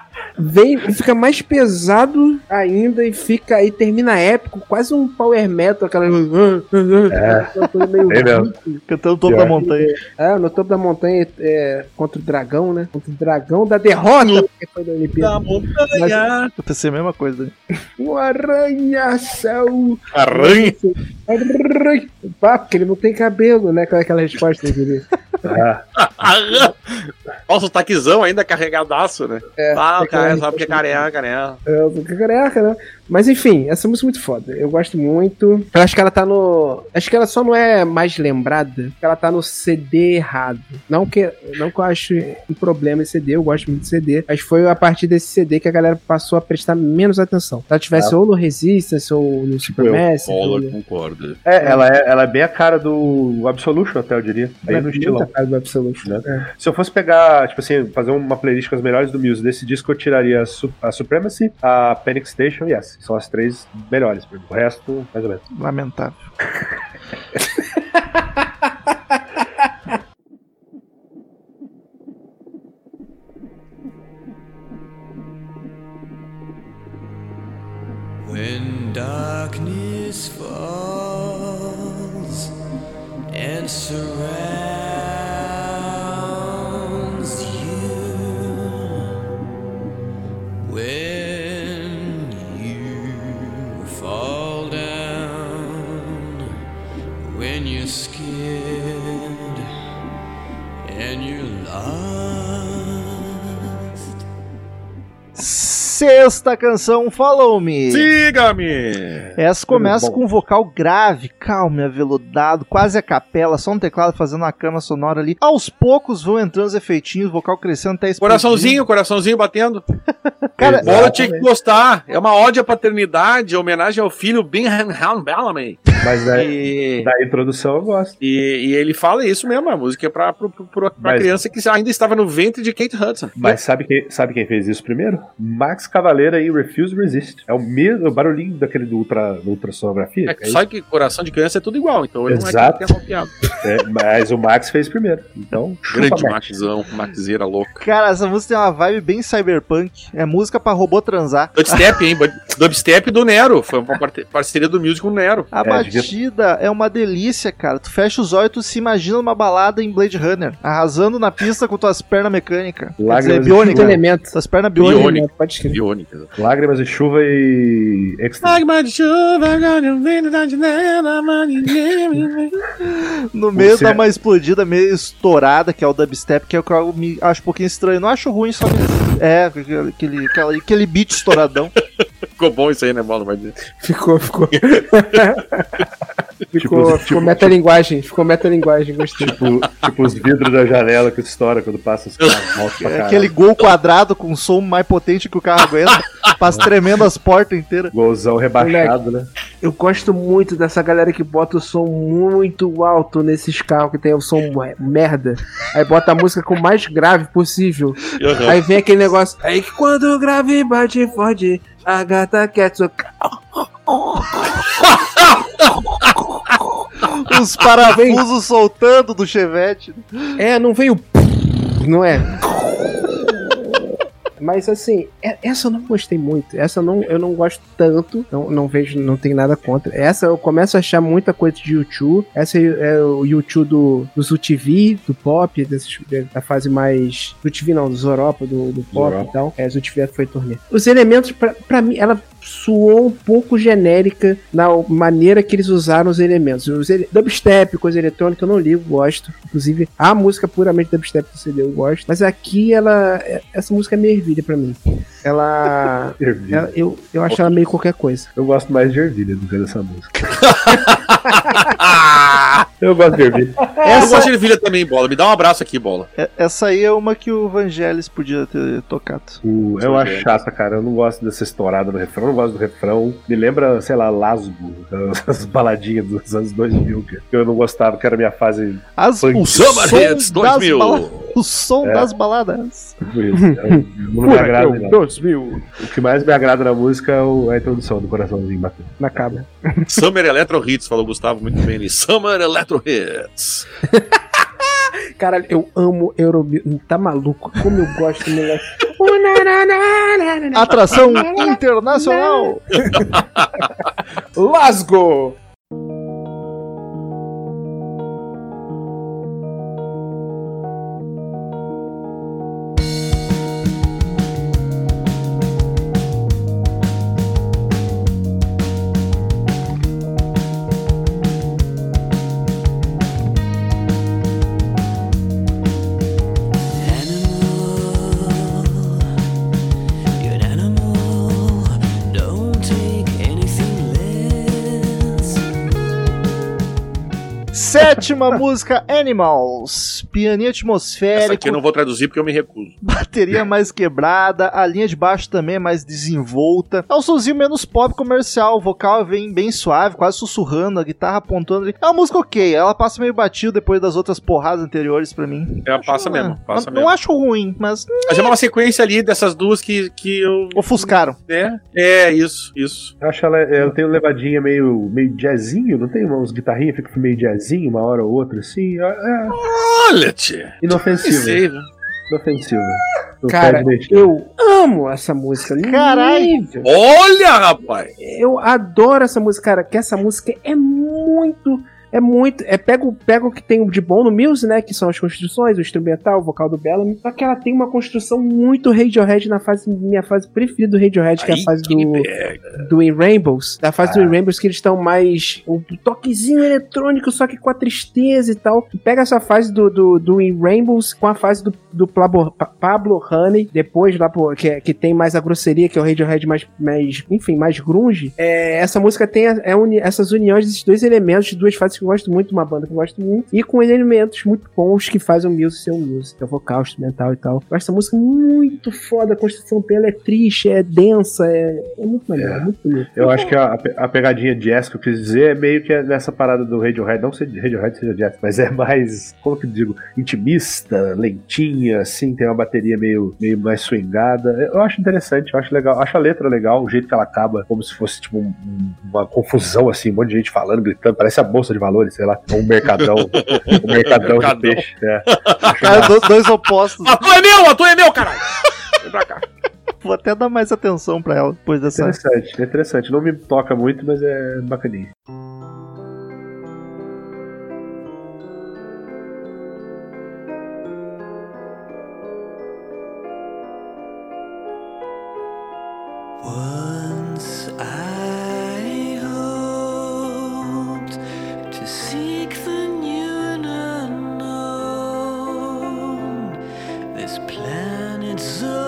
Vem, fica mais pesado ainda e fica aí termina épico, quase um power metal, aquela
É.
Uma coisa meio
É mesmo.
Cantando topo
Pior.
da montanha.
É, no topo da montanha é, contra o dragão, né? Contra o dragão da derrota que foi da Olimpíada.
montanha.
Eu pensei a mesma coisa.
Um arranha-céu.
Arranha.
Arranha. Pá, porque ele não tem cabelo, né? Qual é aquela resposta dele?
Ah,
Arranha. Nossa, o taquizão ainda carregadaço, né?
É,
ah, o
aquela
cara é
resposta-
careca, né?
Eu tô careca, né? Mas enfim, essa música é muito foda. Eu gosto muito. Eu acho que ela tá no. Acho que ela só não é mais lembrada, porque ela tá no CD errado. Não que, não que eu acho um problema esse CD, eu gosto muito de CD. Mas foi a partir desse CD que a galera passou a prestar menos atenção. Se ela tivesse ou no Resistance, ou no Supermassive. ou
Bola,
no-
concorda.
é, ela é, ela é bem a cara do Absolution, até eu diria. Bem
É
no estilão.
a cara do Absolute.
Né? Se eu fosse pegar, tipo assim, fazer uma playlist com as melhores do Muse desse disco, eu tiraria a, Su- a Supremacy, a Panic Station e essa. São as três melhores. pra mim. O resto, mais ou menos.
Lamentável.
When darkness falls and surrounds
Sexta canção, Follow Me.
Siga-me!
Essa começa com um vocal grave, calmo e aveludado, quase a capela, só um teclado fazendo uma cama sonora ali. Aos poucos vão entrando os efeitintos, o vocal crescendo até explodir.
Coraçãozinho, coraçãozinho batendo.
Cara.
Bola tinha que gostar. É uma ode à paternidade, homenagem ao filho Bingham Bellamy.
Mas da,
E,
da introdução eu gosto.
e, e ele fala isso mesmo, a música é pra, pra, pra, pra
Mas-
criança que ainda estava no ventre de Kate Hudson.
Mas sabe quem, sabe quem fez isso primeiro? Max Cavaleira e Refuse Resist. É o mesmo o barulhinho daquele do, ultra, do ultrassonografia.
É que sabe que coração de criança é tudo igual, então ele
Exato.
não é que.
É, mas o Max fez primeiro. Então,
Grande
Max.
Maxzão, Maxeira louca.
Cara, essa música tem uma vibe bem cyberpunk. É música pra robô transar.
Dubstep, hein? Dubstep do Nero. Foi uma parceria do Music com o Nero.
A
É, devia-
batida é uma delícia, cara. Tu fecha os olhos e tu se imagina numa balada em Blade Runner, arrasando na pista com tuas pernas mecânicas. Quer dizer,
Lágrimas
biônica.
Elemento.
Tuas pernas
Biônica.
biônicas.
Pode escrever.
Biônica.
Lágrimas de chuva e. Extra.
Lágrima de chuva, agora vendo da janela,
No meio
Você-
dá uma explodida meio estourada, que é o dubstep, que é o que eu me acho um pouquinho estranho. Não acho ruim, só que. É, aquele, aquele, aquele beat estouradão.
Ficou bom isso aí, né, Bola? Vai dizer.
Ficou, ficou. ficou,
Tipo,
ficou
tipo-
metalinguagem, ficou metalinguagem, gostei.
Tipo, tipo os vidros da janela que estoura quando passa os carros.
É aquele gol quadrado com som mais potente que o carro aguenta. Passa tremendo as portas inteiras.
Golzão rebaixado, né?
Eu gosto muito dessa galera que bota o som muito alto nesses carros que tem o som me- merda. Aí bota a música com o mais grave possível. Aí vem aquele negócio. Aí que quando o grave bate forte, a gata quer socar.
Os parafusos soltando do chevette.
É, não veio. Não é? Mas assim, é- essa eu não gostei muito. Essa eu não, eu não gosto tanto. Não, não vejo, não tem nada contra. Essa eu começo a achar muita coisa de YouTube. Essa é o YouTube do, do ZUTV, do pop, desses, da fase mais. Do TV não, dos Europa, do, do pop e tal. É, ZUTV foi turnê. Os elementos, pra, pra mim, ela soou um pouco genérica na maneira que eles usaram os elementos. Os ele- dubstep, coisa eletrônica, eu não ligo, gosto. Inclusive, a música puramente dubstep do CD eu gosto. Mas aqui, ela. é- Essa música é meio ervilha pra mim. Ela.
Ervilha.
ela- eu, eu acho ela meio qualquer coisa.
Eu gosto mais de ervilha do que dessa música. eu gosto de ervilha.
Eu gosto de ervilha também, Bola. Me dá um abraço aqui, Bola.
É- Essa aí é uma que o Vangelis podia ter tocado.
O- eu acho chata, cara. Eu não gosto dessa estourada no refrão. Eu não gosto do refrão. Me lembra, sei lá, Lasgo. As baladinhas dos anos 2000. Que eu não gostava, que era a minha fase.
As,
Funk.
o
Summer Hits
das
2000.
O som
É.
das baladas.
Isso. Eu- não me agrada, não.
2000.
O que mais me agrada na música é o- é a introdução do coraçãozinho batendo.
Na caba.
Summer Electro Hits, falou o Gustavo muito bem ali. Summer Electro Hits.
Caralho, eu amo Eurobeat. Tá maluco? Como eu gosto, moleque.
Atração internacional.
Lasgo!
Sétima música Animals. Pianinho
Essa
atmosférico.
aqui eu não vou traduzir porque eu me recuso.
bateria mais quebrada, a linha de baixo também é mais desenvolta. É um somzinho menos pop comercial, o vocal vem bem suave, quase sussurrando, a guitarra apontando ali. É uma música ok, ela passa meio batido depois das outras porradas anteriores pra mim.
Ela passa
Acho-
mesmo, passa
não,
mesmo.
acho ruim, mas
Mas é uma sequência ali dessas duas que, que eu.
ofuscaram.
É, é isso, isso.
Eu acho ela, ela tem uma levadinha meio, meio jazzinho, não tem uns guitarrinhas, fica meio jazzinho uma hora ou outra, assim. É, é
Olha, tia.
inofensivo.
Sei, né?
Inofensivo. Não
Cara, eu amo essa música.
Caralho.
Olha, rapaz!
Eu adoro essa música, cara, que essa música é muito. É muito. É, pega, o- pega o que tem de bom no Muse, né? Que são as construções, o instrumental, o vocal do Bellamy. Só que ela tem uma construção muito Radiohead na fase. Minha fase preferida do Radiohead, que é a
Aí
fase do,
pega.
do In Rainbows. Da fase
Ah.
do In Rainbows que eles estão mais. Um toquezinho eletrônico, só que com a tristeza e tal. Pega essa fase do, do, do In Rainbows com a fase do, do Pablo, Pa- Pablo Honey. Depois lá, pô, que, é- que tem mais a grosseria, que é o Radiohead mais. mais enfim, mais grunge. É, essa música tem a- é uni- essas uniões desses dois elementos, de duas fases que eu gosto muito, uma banda que eu gosto muito. E com elementos muito bons que fazem o Muse ser o Muse. Que é o vocal, instrumental e tal. Eu acho essa música muito foda. A construção dela é triste, é densa, é, é muito maneiro, é. muito bonito.
Eu acho que a, a pe- a pegadinha jazz que eu quis dizer é meio que nessa parada do Radiohead, não que Radiohead seja jazz, mas é mais, como que eu digo, intimista, lentinha, assim, tem uma bateria meio, meio mais swingada. Eu acho interessante, eu acho legal, acho a letra legal, o jeito que ela acaba, como se fosse tipo um- um- uma confusão, assim, um monte de gente falando, gritando, parece a bolsa de valores, sei lá, ou um mercadão, um mercadão de
Mercadão.
peixe. É. Acho
Cara, do- dois opostos.
A tua é meu, a tua é meu, caralho! Vem pra cá.
Vou até dar mais atenção pra ela depois dessa.
Interessante, é interessante. Não me toca muito, mas é bacaninha.
it's a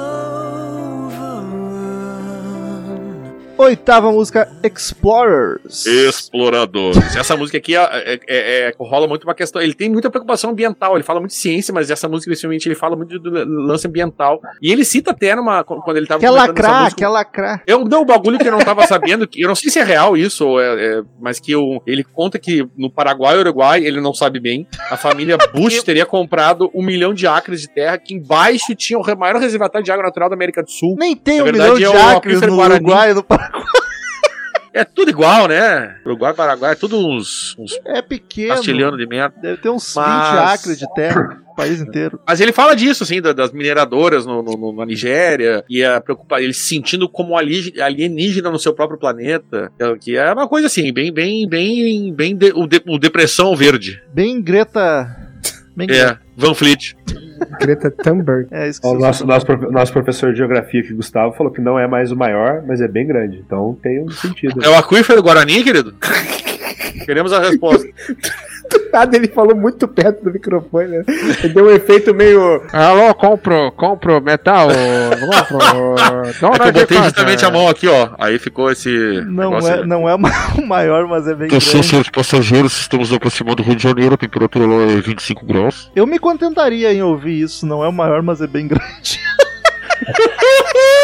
Oitava música, Explorers.
Exploradores. Essa música aqui é, é- é- é- rola muito uma questão. Ele tem muita preocupação ambiental. Ele fala muito de ciência, mas essa música, principalmente, ele fala muito do lance ambiental. E ele cita até numa, quando ele tava
Quer lacrar, quer lacrar.
Eu não, um bagulho que eu não tava sabendo, que eu não sei se é real isso, ou é- é- mas que eu- ele conta que no Paraguai e Uruguai, ele não sabe bem, a família Bush teria comprado um milhão de acres de terra, que embaixo tinha o maior reservatório de água natural da América do Sul.
Nem tem
Na
um
verdade,
milhão de
é o
acres no
Guarani.
Uruguai, no Paraguai.
É tudo igual, né? Uruguai Paraguai, é tudo uns, uns
É pequeno.
de merda.
Deve ter uns
Mas-
20 acres de terra, o país inteiro.
Mas ele fala disso, assim, da- das mineradoras no, no- no- na Nigéria, e a preocupar, ele se sentindo como ali- alienígena no seu próprio planeta, que- que é uma coisa assim, bem, bem, bem, bem, de- o, de- o depressão verde.
Bem Greta. Bem
É, Van Fleet.
Greta Thunberg.
É isso que
O nosso, nosso, nosso professor de geografia aqui, Gustavo, falou que não é mais o maior, mas é bem grande. Então tem um sentido.
É o aquífero do Guarani, querido? Queremos a resposta.
Nada, ele falou muito perto do microfone, né? Ele deu um efeito meio. Alô, compro, compro metal. Compro.
É que eu botei justamente a mão aqui, ó. Aí ficou esse.
Não é,
aí.
não é o maior, mas é bem
Atenção,
grande.
senhores passageiros, estamos aproximando do Rio de Janeiro, a temperatura lá é 25 graus.
Eu me contentaria em ouvir isso. Não é o maior, mas é bem grande.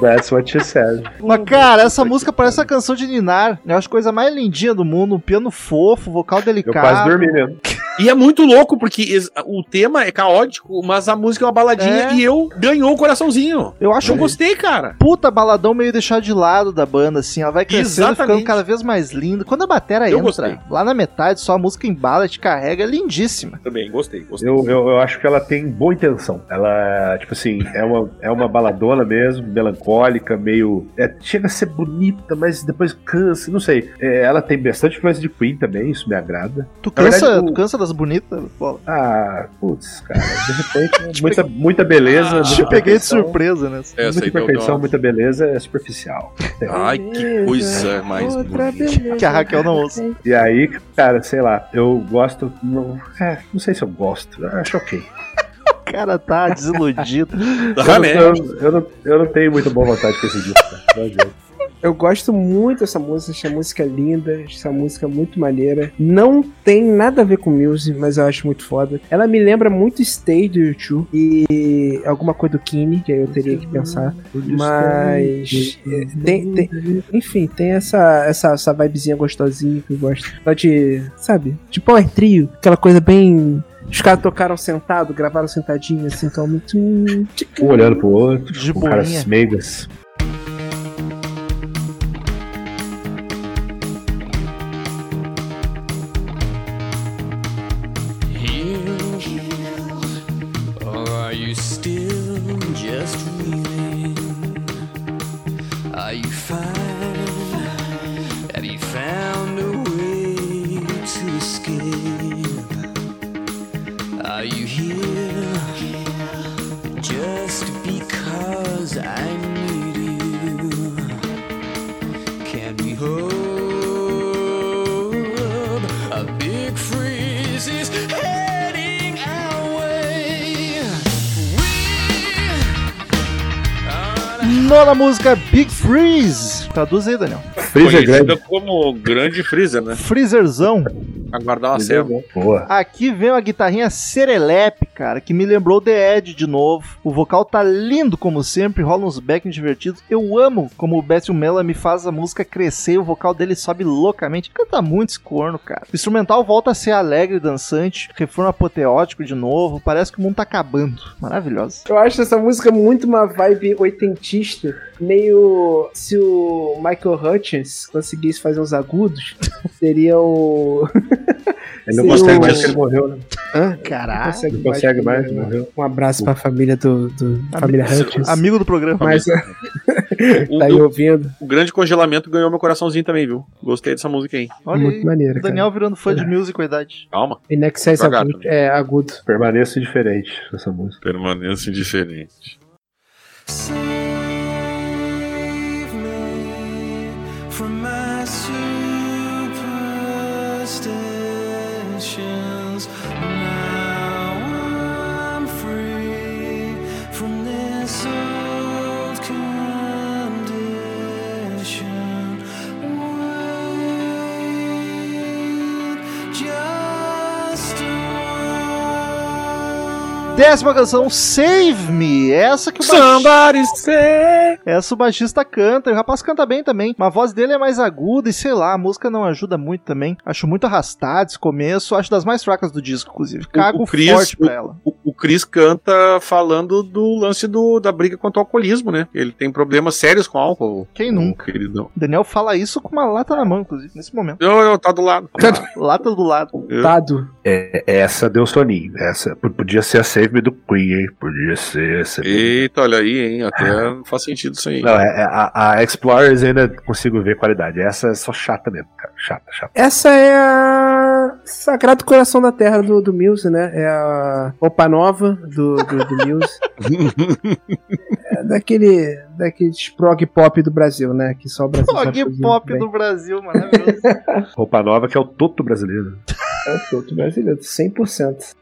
That's what she said.
Mas, cara, essa música parece a canção de Ninar. Eu acho a coisa mais lindinha do mundo. Um piano fofo, vocal
Eu
delicado.
quase dormi mesmo.
E é muito louco, porque o tema é caótico, mas a música é uma baladinha
É.
e eu ganhou o coraçãozinho.
Eu acho
Eu gostei, cara.
puta baladão meio deixado de lado da banda, assim. Ela vai crescendo,
Exatamente.
ficando cada vez mais linda. Quando a bateria
Eu
entra,
gostei.
lá na metade, só a música embala, te carrega, é lindíssima.
Também, gostei, gostei.
Eu, eu, eu acho que ela tem boa intenção. Ela, tipo assim, é uma, é uma baladona mesmo, melancólica, meio. é, chega a ser bonita, mas depois cansa, não sei. É, ela tem bastante influência de Queen também, isso me agrada.
Tu cansa,
verdade, o-
tu cansa das bonitas? Bola?
Ah, putz, cara, de repente, muita, muita beleza.
Ah,
muita
Te peguei de surpresa, né?
Essa
Muita perfeição, muita beleza é superficial.
Ai, que coisa mais
Outra
bonita.
beleza.
Que a Raquel não ouça.
E aí, cara, sei lá, eu gosto. Não, é, não sei se eu gosto. eu Acho ok.
O cara tá desiludido.
Tá,
eu, eu, eu não, eu não tenho muita boa vontade com esse disco. cara. Não adianta.
Eu gosto muito dessa música, essa música é linda, essa música é muito maneira. Não tem nada a ver com music, mas eu acho muito foda. Ela me lembra muito Stay do YouTube e alguma coisa do Kine, que aí eu teria que pensar. Mas é, tem, tem- enfim, tem essa, essa, essa vibezinha gostosinha que eu gosto. Só de, sabe, de power trio, aquela coisa bem. Os caras tocaram sentado, gravaram sentadinho, assim, calmo.
Um olhando pro outro,
De
com caras meigas.
Música, Big Freeze. Traduz aí, Daniel.
Freezer
Conhecida
grande.
como Grande Freezer, né?
Freezerzão.
Aguardar uma cena.
Boa.
Aqui vem uma guitarrinha serelepe, cara, que me lembrou The Edge de novo. O vocal tá lindo como sempre, rola uns backing divertidos. Eu amo como o Bessel Mela me faz a música crescer e o vocal dele sobe loucamente. Canta muito esse corno, cara. O instrumental volta a ser alegre e dançante, reforma apoteótico de novo. Parece que o mundo tá acabando. Maravilhosa.
Eu acho essa música muito uma vibe oitentista, meio se o Michael Hutchins conseguisse fazer uns agudos, seria o.
Ele não
Sim,
consegue mais porque ele morreu, né?
Hã?
Caralho.
Não consegue mais, morreu.
Um abraço pra família do, do família Hutchins.
Amigo do programa.
Mas
O,
tá aí
do-
ouvindo.
o Grande Congelamento ganhou meu coraçãozinho também, viu? Gostei dessa música aí.
Olha
muito
aí.
maneiro,
O Daniel virando fã de music com a idade.
Calma.
In excess agudo, é agudo.
Permaneço indiferente nessa música.
Permanência indiferente.
Save me from my.
Décima canção, Save Me. Essa que o
Somebody say.
essa o baixista canta. E o rapaz canta bem também. Mas a voz dele é mais aguda e sei lá, a música não ajuda muito também. Acho muito arrastada esse começo. Acho das mais fracas do disco, inclusive. Cago
o Chris-
forte pra ela.
O, o Chris canta falando do lance do, da briga contra o alcoolismo, né? Ele tem problemas sérios com álcool.
Quem nunca?
Queridão.
Daniel fala isso com uma lata na mão, inclusive, nesse momento.
Eu, eu, tá do lado.
Lata do lado.
Eu-
Tado.
É, essa deu soninho. Essa podia ser a Save Me do Queen, hein? Podia ser. essa-
Eita, olha aí, hein? Até faz sentido isso aí.
Não, é, é, a, a Explorers ainda consigo ver qualidade. Essa é só chata mesmo, cara. Chata, chata.
Essa é a Sagrado Coração da Terra do, do Muse, né? É a Opa Nova do, do, do Muse. é daquele, daqueles prog pop do Brasil, né? Que só o Brasil
Prog pop
bem.
do Brasil, maravilhoso.
Roupa nova que é o Toto brasileiro.
É o todo brasileiro, 100%.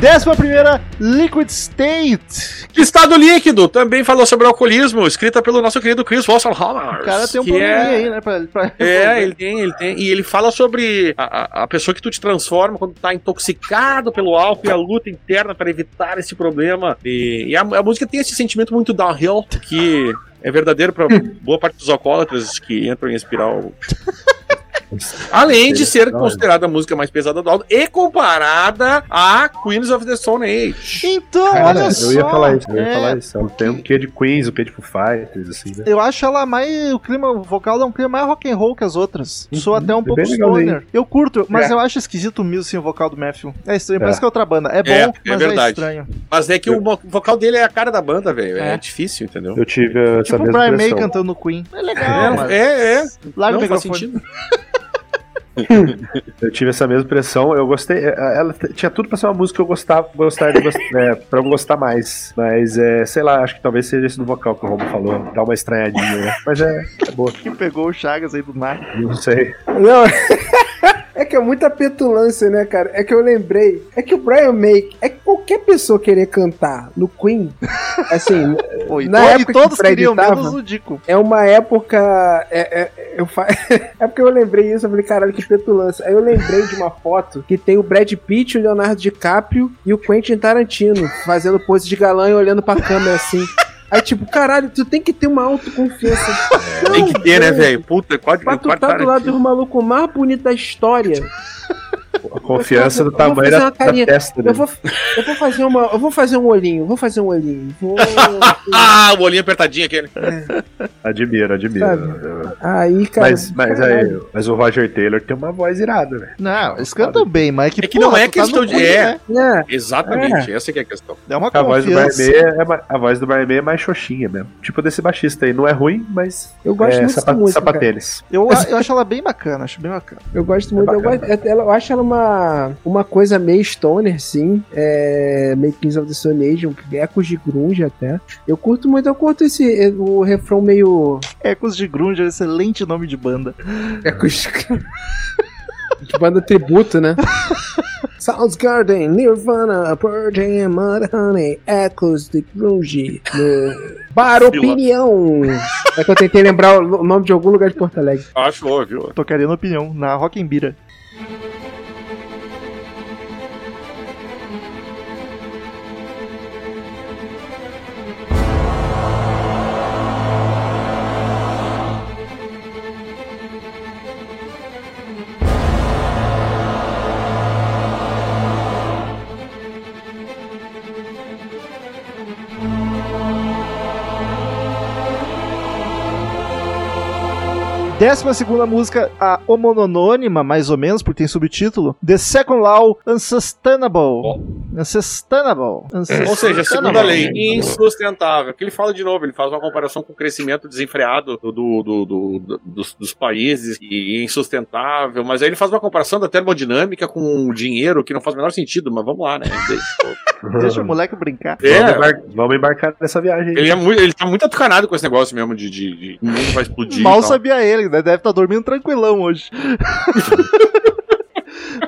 Décima primeira, Liquid State.
Estado líquido também falou sobre alcoolismo, escrita pelo nosso querido Chris Wasserhammer.
O cara tem um probleminha
é...
aí, né? Pra, pra
É, ele tem, ele tem. E ele fala sobre a, a- a pessoa que tu te transforma quando tá intoxicado pelo álcool e a luta interna para evitar esse problema. E, e a, a música tem esse sentimento muito downhill que é verdadeiro para boa parte dos alcoólatras que entram em espiral. Além de ser considerada a música mais pesada do álbum e comparada a Queens of the Stone Age.
Então,
Cara,
olha
eu
só.
ia falar isso, eu ia
É,
falar isso. Ela tem um quê de Queens, um quê de Foo Fighters, assim, né?
Eu acho ela mais. O clima o vocal é um clima mais rock and roll que as outras. Sou até um
é
pouco stoner. Eu curto, mas
É.
eu acho esquisito o sem o vocal do Matthew. É estranho,
É.
parece que é outra banda. É bom,
É, é
mas é
verdade.
estranho.
Mas é que o vo- vocal dele é a cara da banda, velho. É.
É.
difícil, entendeu?
Eu tive essa
Tipo o
mesma
Brian May cantando no Queen. É legal, mas.
É, é, é.
Larga
Não
o
faz sentido.
Eu tive essa mesma impressão, eu gostei. é, Ela t- tinha tudo pra ser uma música que eu gostava, gostaria de é, pra eu gostar mais. Mas, é, sei lá, acho que talvez seja esse do vocal que o Romo falou. Dá uma estranhadinha, né? Mas é, é boa.
Que pegou o Chagas aí do mar.
Não sei.
Não. É que é muita petulância, né, cara? É que eu lembrei. É que o Brian May. É que qualquer pessoa querer cantar no Queen. Assim,
Pô,
Na
to- e
época que
todos
Fred
queriam,
tava-
menos o Dico.
é uma época. É, é, eu fa... é porque eu lembrei isso. Eu falei, caralho, que petulância. Aí eu lembrei de uma foto que tem o Brad Pitt, o Leonardo DiCaprio e o Quentin Tarantino fazendo pose de galã e olhando pra câmera assim. Aí, tipo, caralho, tu tem que ter uma autoconfiança.
Tem que ter, né, velho? Puta, quase
Pra tu tá do lado dos malucos mais bonitos da história.
A confiança do
Eu
tamanho da, da testa
Eu
dele.
vou, eu vou fazer uma. Eu vou fazer um olhinho, vou fazer um olhinho. Vou...
Ah, o olhinho apertadinho aquele.
Admiro, admiro.
Sabe? Aí, cara.
Mas, mas, aí, mas o Roger Taylor tem uma voz irada, velho.
Não, eles cantam bem, mas é que,
É que não
porra,
é
tu tá
questão
no
de-
Queen,
é.
né?
É,
Exatamente, essa que é a questão.
É uma
A voz, do. May é, a voz do May é mais xoxinha mesmo. Tipo desse baixista aí. Não é ruim, mas
eu gosto
é
muito
sapa,
cara.
sapatênis.
Eu, eu acho ela bem bacana, acho bem bacana.
Eu gosto muito. Eu,
bacana.
gosto, ela- eu acho ela uma, uma coisa meio stoner, sim. É, meio Kings of the Stone Age, um ecos de grunge até. Eu curto muito, eu curto esse o refrão meio
Ecos de Grunge é um excelente nome de banda.
ecos de de banda tributo, né? Soundgarden, Nirvana, Pearl Jam, Mudhoney, Echoes de Grunge, no Bar Opinião. É que eu tentei lembrar o nome de algum lugar de Porto Alegre.
Acho óbvio.
Tocaria na opinião, na Rock Décima segunda música, a homonônima, mais ou menos, porque tem subtítulo. The Second Law, Unsustainable. Unsustainable.
Ou seja, a segunda lei, insustentável. Que ele fala de novo, ele faz uma comparação com o crescimento desenfreado do, do- do- do- do- dos, dos países e insustentável. Mas aí ele faz uma comparação da termodinâmica com o dinheiro, que não faz o menor sentido, mas vamos lá, né?
Deixa o moleque brincar.
Vamos,
É,
embar- vamos embarcar nessa viagem
ele, é muito, ele tá muito atucanado com esse negócio mesmo de, de, de o mundo vai explodir.
Mal sabia ele, né? Deve estar dormindo tranquilão hoje.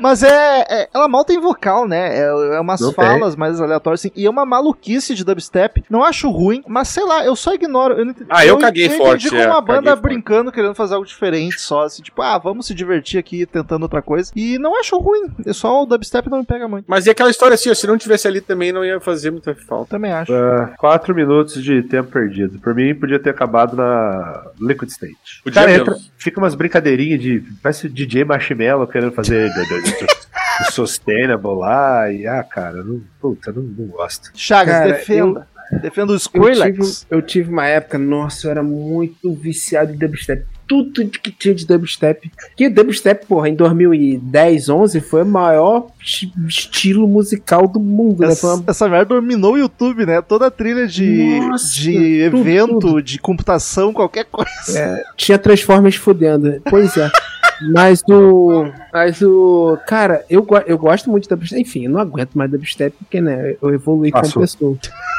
Mas é, é- Ela mal tem vocal, né? É, é umas
Não
falas mais aleatórias, assim. E é uma maluquice de dubstep. Não acho ruim, mas sei lá, eu só ignoro. Eu não
Ah, eu caguei
entendi
forte,
como
é,
uma banda
forte.
brincando, querendo fazer algo diferente só. Assim, tipo, ah, vamos se divertir aqui tentando outra coisa. E não acho ruim. É só o dubstep não me pega muito.
Mas e aquela história assim, ó, se não tivesse ali também não ia fazer muita falta.
Também acho.
Ah, quatro minutos de tempo perdido. Por mim, podia ter acabado na Liquid State.
Podia
Cara, entra, fica umas brincadeirinhas de. Parece o DJ Marshmallow querendo fazer do Sustainable lá. E, ah, cara, não, puta, não, não gosto.
Chagas,
Cara,
defenda. Defenda o
Eu tive,
Skrillex.
eu tive uma época, nossa, eu era muito viciado em dubstep. Tudo que tinha de dubstep. Que dubstep, porra, em 2010, 11 foi o maior esti- estilo musical do mundo, né?
Essa,
uma
essa merda dominou o YouTube, né? Toda a trilha de,
Nossa,
de
tudo,
evento,
tudo.
de computação, qualquer coisa.
Tinha Transformers fudendo. Pois é. Mas o. Mas o. Cara, eu, eu gosto muito de dubstep. Enfim, eu não aguento mais dubstep porque, né? Eu evolui como
Passou.
pessoa.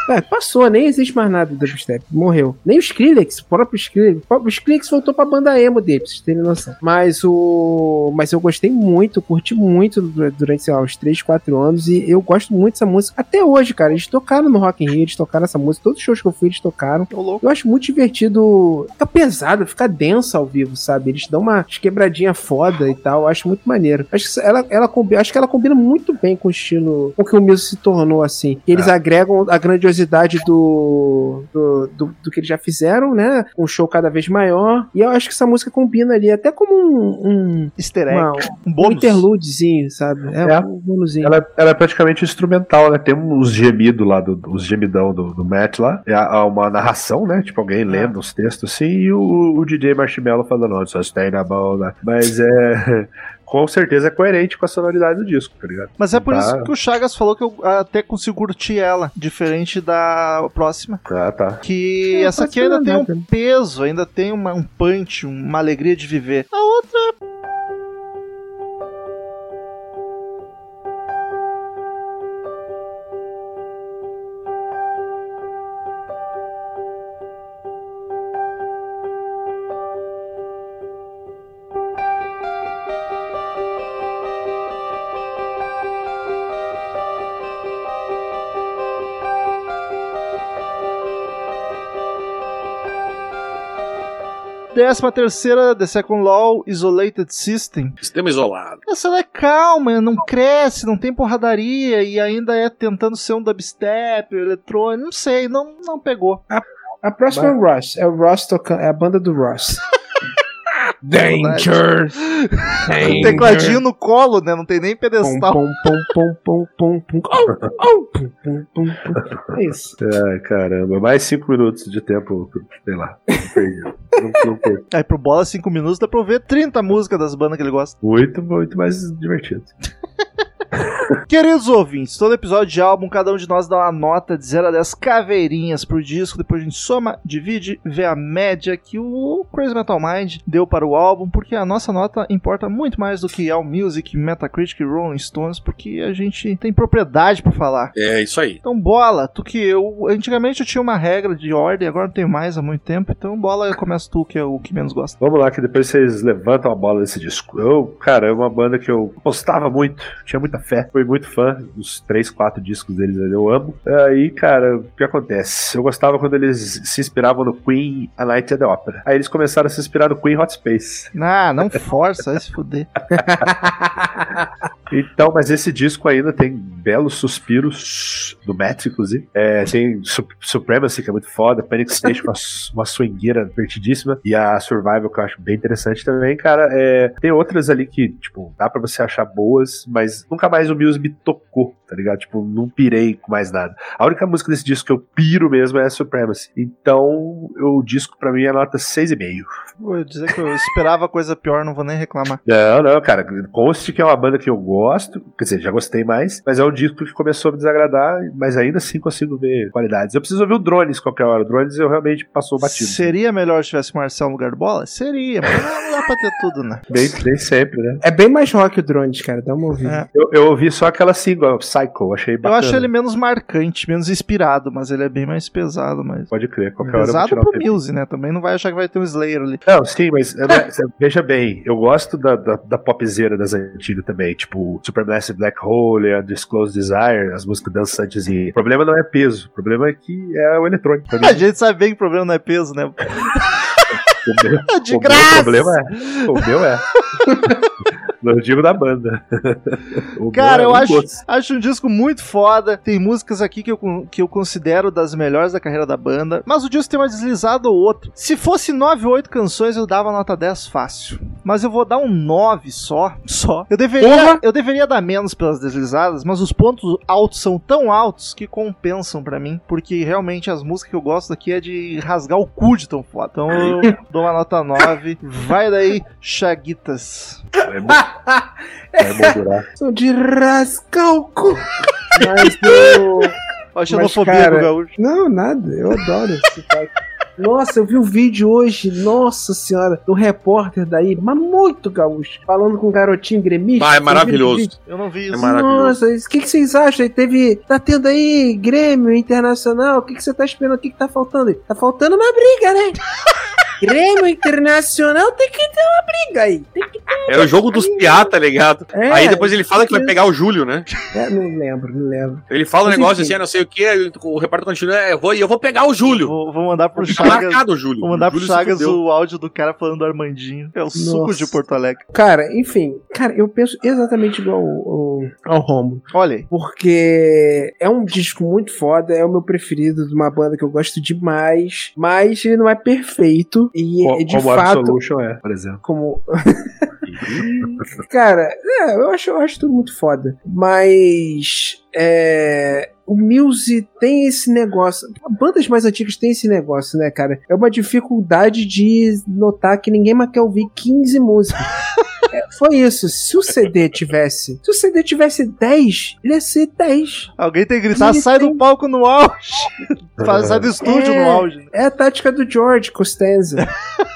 É, passou, nem existe mais nada do dubstep. Morreu. Nem o Skrillex, o próprio Skrillex. O Skrillex voltou pra banda emo dele, pra vocês terem noção. Mas o. Mas eu gostei muito, curti muito du- durante, sei lá, uns 3, 4 anos. E eu gosto muito dessa música. Até hoje, cara. Eles tocaram no Rock in Rio, eles tocaram essa música. Todos os shows que eu fui, eles tocaram. Eu acho muito divertido. Fica pesado, fica densa ao vivo, sabe? Eles dão uma quebradinha foda e tal. Eu acho muito maneiro. Acho que ela, ela, acho que ela combina muito bem com o estilo. Com o que o Muse se tornou, assim. Eles agregam a grandiosidade do do, do. do que eles já fizeram, né? Um show cada vez maior. E eu acho que essa música combina ali, até como um. um
Easter egg.
uma-
um
um
bônus.
interludezinho, sabe? É,
É.
um bonuzinho.
Ela, ela é praticamente instrumental, né? Tem uns gemidos lá, do, os gemidão do, do Matt lá. É uma narração, né? Tipo, alguém lendo os textos assim, e o, o DJ Marshmallow falando, oh, sustainable, né? Mas é. Com certeza é coerente com a sonoridade do disco, tá ligado?
Mas é por
Tá.
isso que o Chagas falou que eu até consigo curtir ela, diferente da próxima.
Ah, tá.
Que
É,
essa aqui ainda tem um
nada.
peso, ainda tem uma- um punch, uma alegria de viver. A outra. Décima terceira, The Second Law, Isolated System.
Sistema isolado.
Essa ela é calma, não cresce, não tem porradaria e ainda é tentando ser um dubstep, eletrônico, não sei, não, não pegou.
A próxima é o Ross. É o Ross tocando. É a banda do Ross. Danger!
Um tecladinho no colo, né? Não tem nem pedestal.
pum, pum, pum, pum, pum, pum. Oh, oh, pum, pum, pum, pum. É isso.
Ai, caramba. Mais cinco minutos de tempo, sei lá. Perdi. não, não perdi.
Aí pro bola 5 minutos dá pra ouvir 30 músicas das bandas que ele gosta.
Muito, muito mais divertido.
Queridos ouvintes, todo episódio de álbum, cada um de nós dá uma nota de 0 a 10 caveirinhas pro disco, depois a gente soma, divide, vê a média que o Crazy Metal Mind deu para o álbum, porque a nossa nota importa muito mais do que All Music, Metacritic e Rolling Stones, porque a gente tem propriedade pra falar.
É isso aí.
Então, bola, tu que eu. Antigamente eu tinha uma regra de ordem, agora não tenho mais há muito tempo. Então, bola, começa tu, que é o que menos gosta.
Vamos lá, que depois vocês levantam a bola desse disco. Eu, cara, é uma banda que eu gostava muito, tinha muita fé, fui muito fã dos três, quatro discos deles, eu amo. Aí, cara, o que acontece? Eu gostava quando eles se inspiravam no Queen A Night at the Opera. Aí eles começaram a se inspirar no Queen Hot Space.
Ah, não força, vai se fuder.
Então, mas esse disco ainda tem belos suspiros do Matt, inclusive. É, tem Su- Supremacy, que é muito foda, Panic Station, uma, uma swingueira divertidíssima, e a Survival, que eu acho bem interessante também, cara. É, tem outras ali que, tipo, dá pra você achar boas, mas nunca mais o Muse me tocou, tá ligado? Tipo, não pirei com mais nada. A única música desse disco que eu piro mesmo é a Supremacy. Então, o disco pra mim é nota 6,5.
Vou dizer que eu esperava coisa pior, não vou nem reclamar.
Não, não, cara. Conste que é uma banda que eu gosto, quer dizer, já gostei mais, mas é um disco que começou a me desagradar, mas ainda assim consigo ver qualidades. Eu preciso ouvir o Drones qualquer hora. O Drones eu realmente passou batido.
Seria melhor se tivesse Marcel no lugar do bola? Seria, mas não dá pra ter tudo, né?
Nem, nem sempre, né?
É bem mais rock o Drones, cara. Dá uma ouvida.
É.
Eu, eu ouvi só aquela single, Psycho, achei
Eu
bacana.
acho ele menos marcante, menos inspirado, mas ele é bem mais pesado, mas.
Pode crer, qualquer hora eu
Pesado
tirar um
pro. Muse, né? Também não vai achar que vai ter um Slayer ali.
Não, sim, mas eu veja bem, eu gosto da, da, da popzeira das antigas também, tipo Supermassive Black Hole, a Disclosed Desire, as músicas dançantes. E... O problema não é peso, o problema é que é o eletrônico.
A gente sabe bem que o problema não é peso, né?
o meu,
De
o
graça!
meu problema é. O meu é. Não digo da banda.
Cara, eu acho,
gosto.
acho um disco muito foda. Tem músicas aqui que eu, que eu considero das melhores da carreira da banda. Mas o disco tem uma deslizada ou outra. Se fosse 9 ou 8 canções, eu dava nota 10 fácil. Mas eu vou dar um 9 só. Só. Eu deveria,
Porra!
eu deveria dar menos pelas deslizadas, mas os pontos altos são tão altos que compensam pra mim. Porque realmente as músicas que eu gosto aqui é de rasgar o cu de tão foda. Então eu dou uma nota 9. Vai daí, Chaguitas.
É é moldurar.
Sou de rascar o cu. Mas eu...
A xenofobia
cara,
do gaúcho.
Não, nada. Eu adoro esse sotaque. Nossa, eu vi um vídeo hoje, nossa senhora, do repórter daí, mas muito gaúcho, falando com um garotinho gremista.
Ah, é maravilhoso.
Eu não vi
É
isso.
maravilhoso.
Nossa, o que, que vocês acham? Aí Teve. Tá tendo aí Grêmio Internacional. O que, que você tá esperando? O que, que tá faltando aí? Tá faltando uma briga, né? Grêmio Internacional tem que ter uma briga aí. Tem que
Era o jogo dos piá, tá ligado?
É,
Aí depois ele fala que vai pegar o Júlio, né?
É, não lembro, não lembro.
Ele fala um negócio
enfim.
assim, ah, não sei o que, o repórter continua, é, eu vou, eu vou pegar o Júlio.
Vou, vou mandar pro Chagas.
marcado o Júlio.
Vou mandar
O
pro
Júlio
Chagas o áudio do cara falando do Armandinho. É o suco
Nossa.
de Porto Alegre.
Cara, enfim, cara, eu penso exatamente igual ao, ao, ao Romulo.
Olha aí.
Porque é um disco muito foda, é o meu preferido de uma banda que eu gosto demais, mas ele não é perfeito e
Co-
de
Como
fato
Absolution é, por exemplo.
como cara, é, eu acho, eu acho tudo muito foda, mas é, o Muse tem esse negócio. Bandas mais antigas têm esse negócio, né, cara? É uma dificuldade de notar que ninguém mais quer ouvir 15 músicas. É, foi isso. Se o CD tivesse. Se o CD tivesse 10, ele ia ser 10.
Alguém tem que gritar, sai
tem-
do palco no auge. Faz, sai do estúdio
É.
no auge.
É a tática do George Costanza.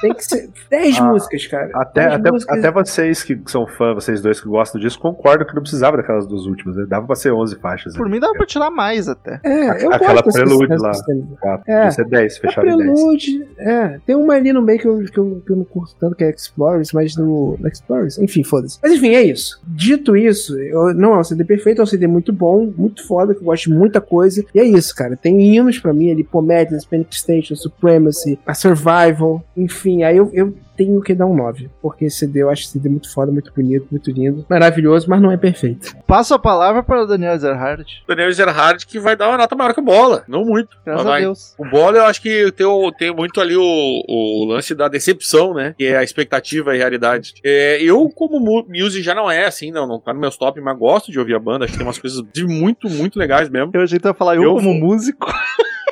Tem que ser 10
Ah,
músicas, cara.
Até,
10
até,
músicas.
até vocês que são fãs, vocês dois que gostam disso, concordam que não precisava daquelas duas últimas, né? Dava pra ser 11 faixas.
Por
né?
mim dava pra tirar mais até.
É, eu
Aquela prelude lá. Quatro.
É.
Isso é 10,
A
fechado em 10.
Prelude, é. Tem uma ali no meio que eu, que eu, que eu não curto tanto, que é Explorers, mas no, no Explorers, enfim, foda-se. Mas enfim, é isso. Dito isso, eu, não é um CD perfeito, é um CD muito bom, muito foda, que eu gosto de muita coisa. E é isso, cara. Tem hinos pra mim ali, Prometheus, Panic Station, Supremacy, a Survival, enfim, aí eu, eu tenho que dar um 9. Porque esse CD eu acho esse CD muito foda, muito bonito, muito lindo, maravilhoso, mas não é perfeito.
Passo a palavra para o Daniel Zerhardt.
Daniel Gerhard que vai dar uma nota maior que o Bola. Não muito.
Graças
mas
a. Deus.
O Bola, eu acho que tem, o- tem muito ali o, o lance da decepção, né? Que é a expectativa e a realidade. É, eu, como mu- music, já não é assim, não, não tá no meus top, mas gosto de ouvir a banda. Acho que tem umas coisas de muito, muito legais mesmo.
Eu achei que tu ia falar eu,
Eu
como
vou.
músico.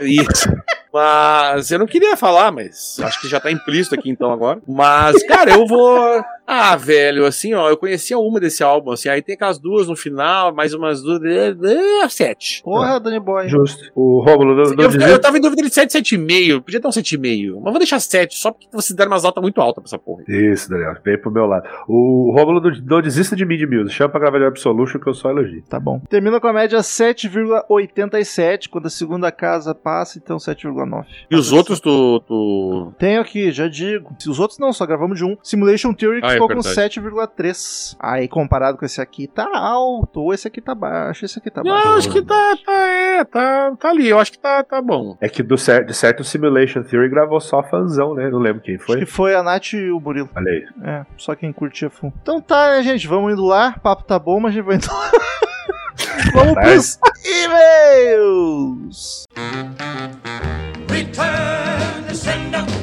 Isso. Mas eu não queria falar, mas acho que já tá implícito aqui então agora. Mas, cara, eu vou. Ah, velho, assim, ó, eu conhecia uma desse álbum, assim, aí tem aquelas duas no final, mais umas duas. É, sete.
Porra, Danny Boy.
Justo. O Rômulo não, não
Eu, eu tava em dúvida de 7, 7,5. Podia dar um 7,5. Mas vou deixar 7, só porque vocês deram umas notas muito altas pra essa porra.
Isso, Daniel, vem pro meu lado. O Rômulo não, não desista de mim de Muse. Chama pra gravar de Absolution que eu só elogio.
Tá bom. Termina com a média 7,87. Quando a segunda casa passa, então 7,9.
E os outros, tu. tu...
Tenho aqui, já digo. Se os outros não, só gravamos de um. Simulation Theory que
Ah, é
ficou com
verdade.
7,3. Aí comparado com esse aqui, tá alto. Ou esse aqui tá baixo. Esse aqui tá baixo.
Não, acho que tá, tá, é, tá, tá ali. Eu acho que tá, tá bom.
É que do cer de certo o Simulation Theory gravou só fanzão, né? Não lembro quem
Acho
foi.
que foi a Nath e o Murilo.
Olha aí.
É, só quem curtia full. Então tá, né, gente? Vamos indo lá. Papo tá bom, mas a gente vai indo lá. Vamos pros e-mails!
Return to sender.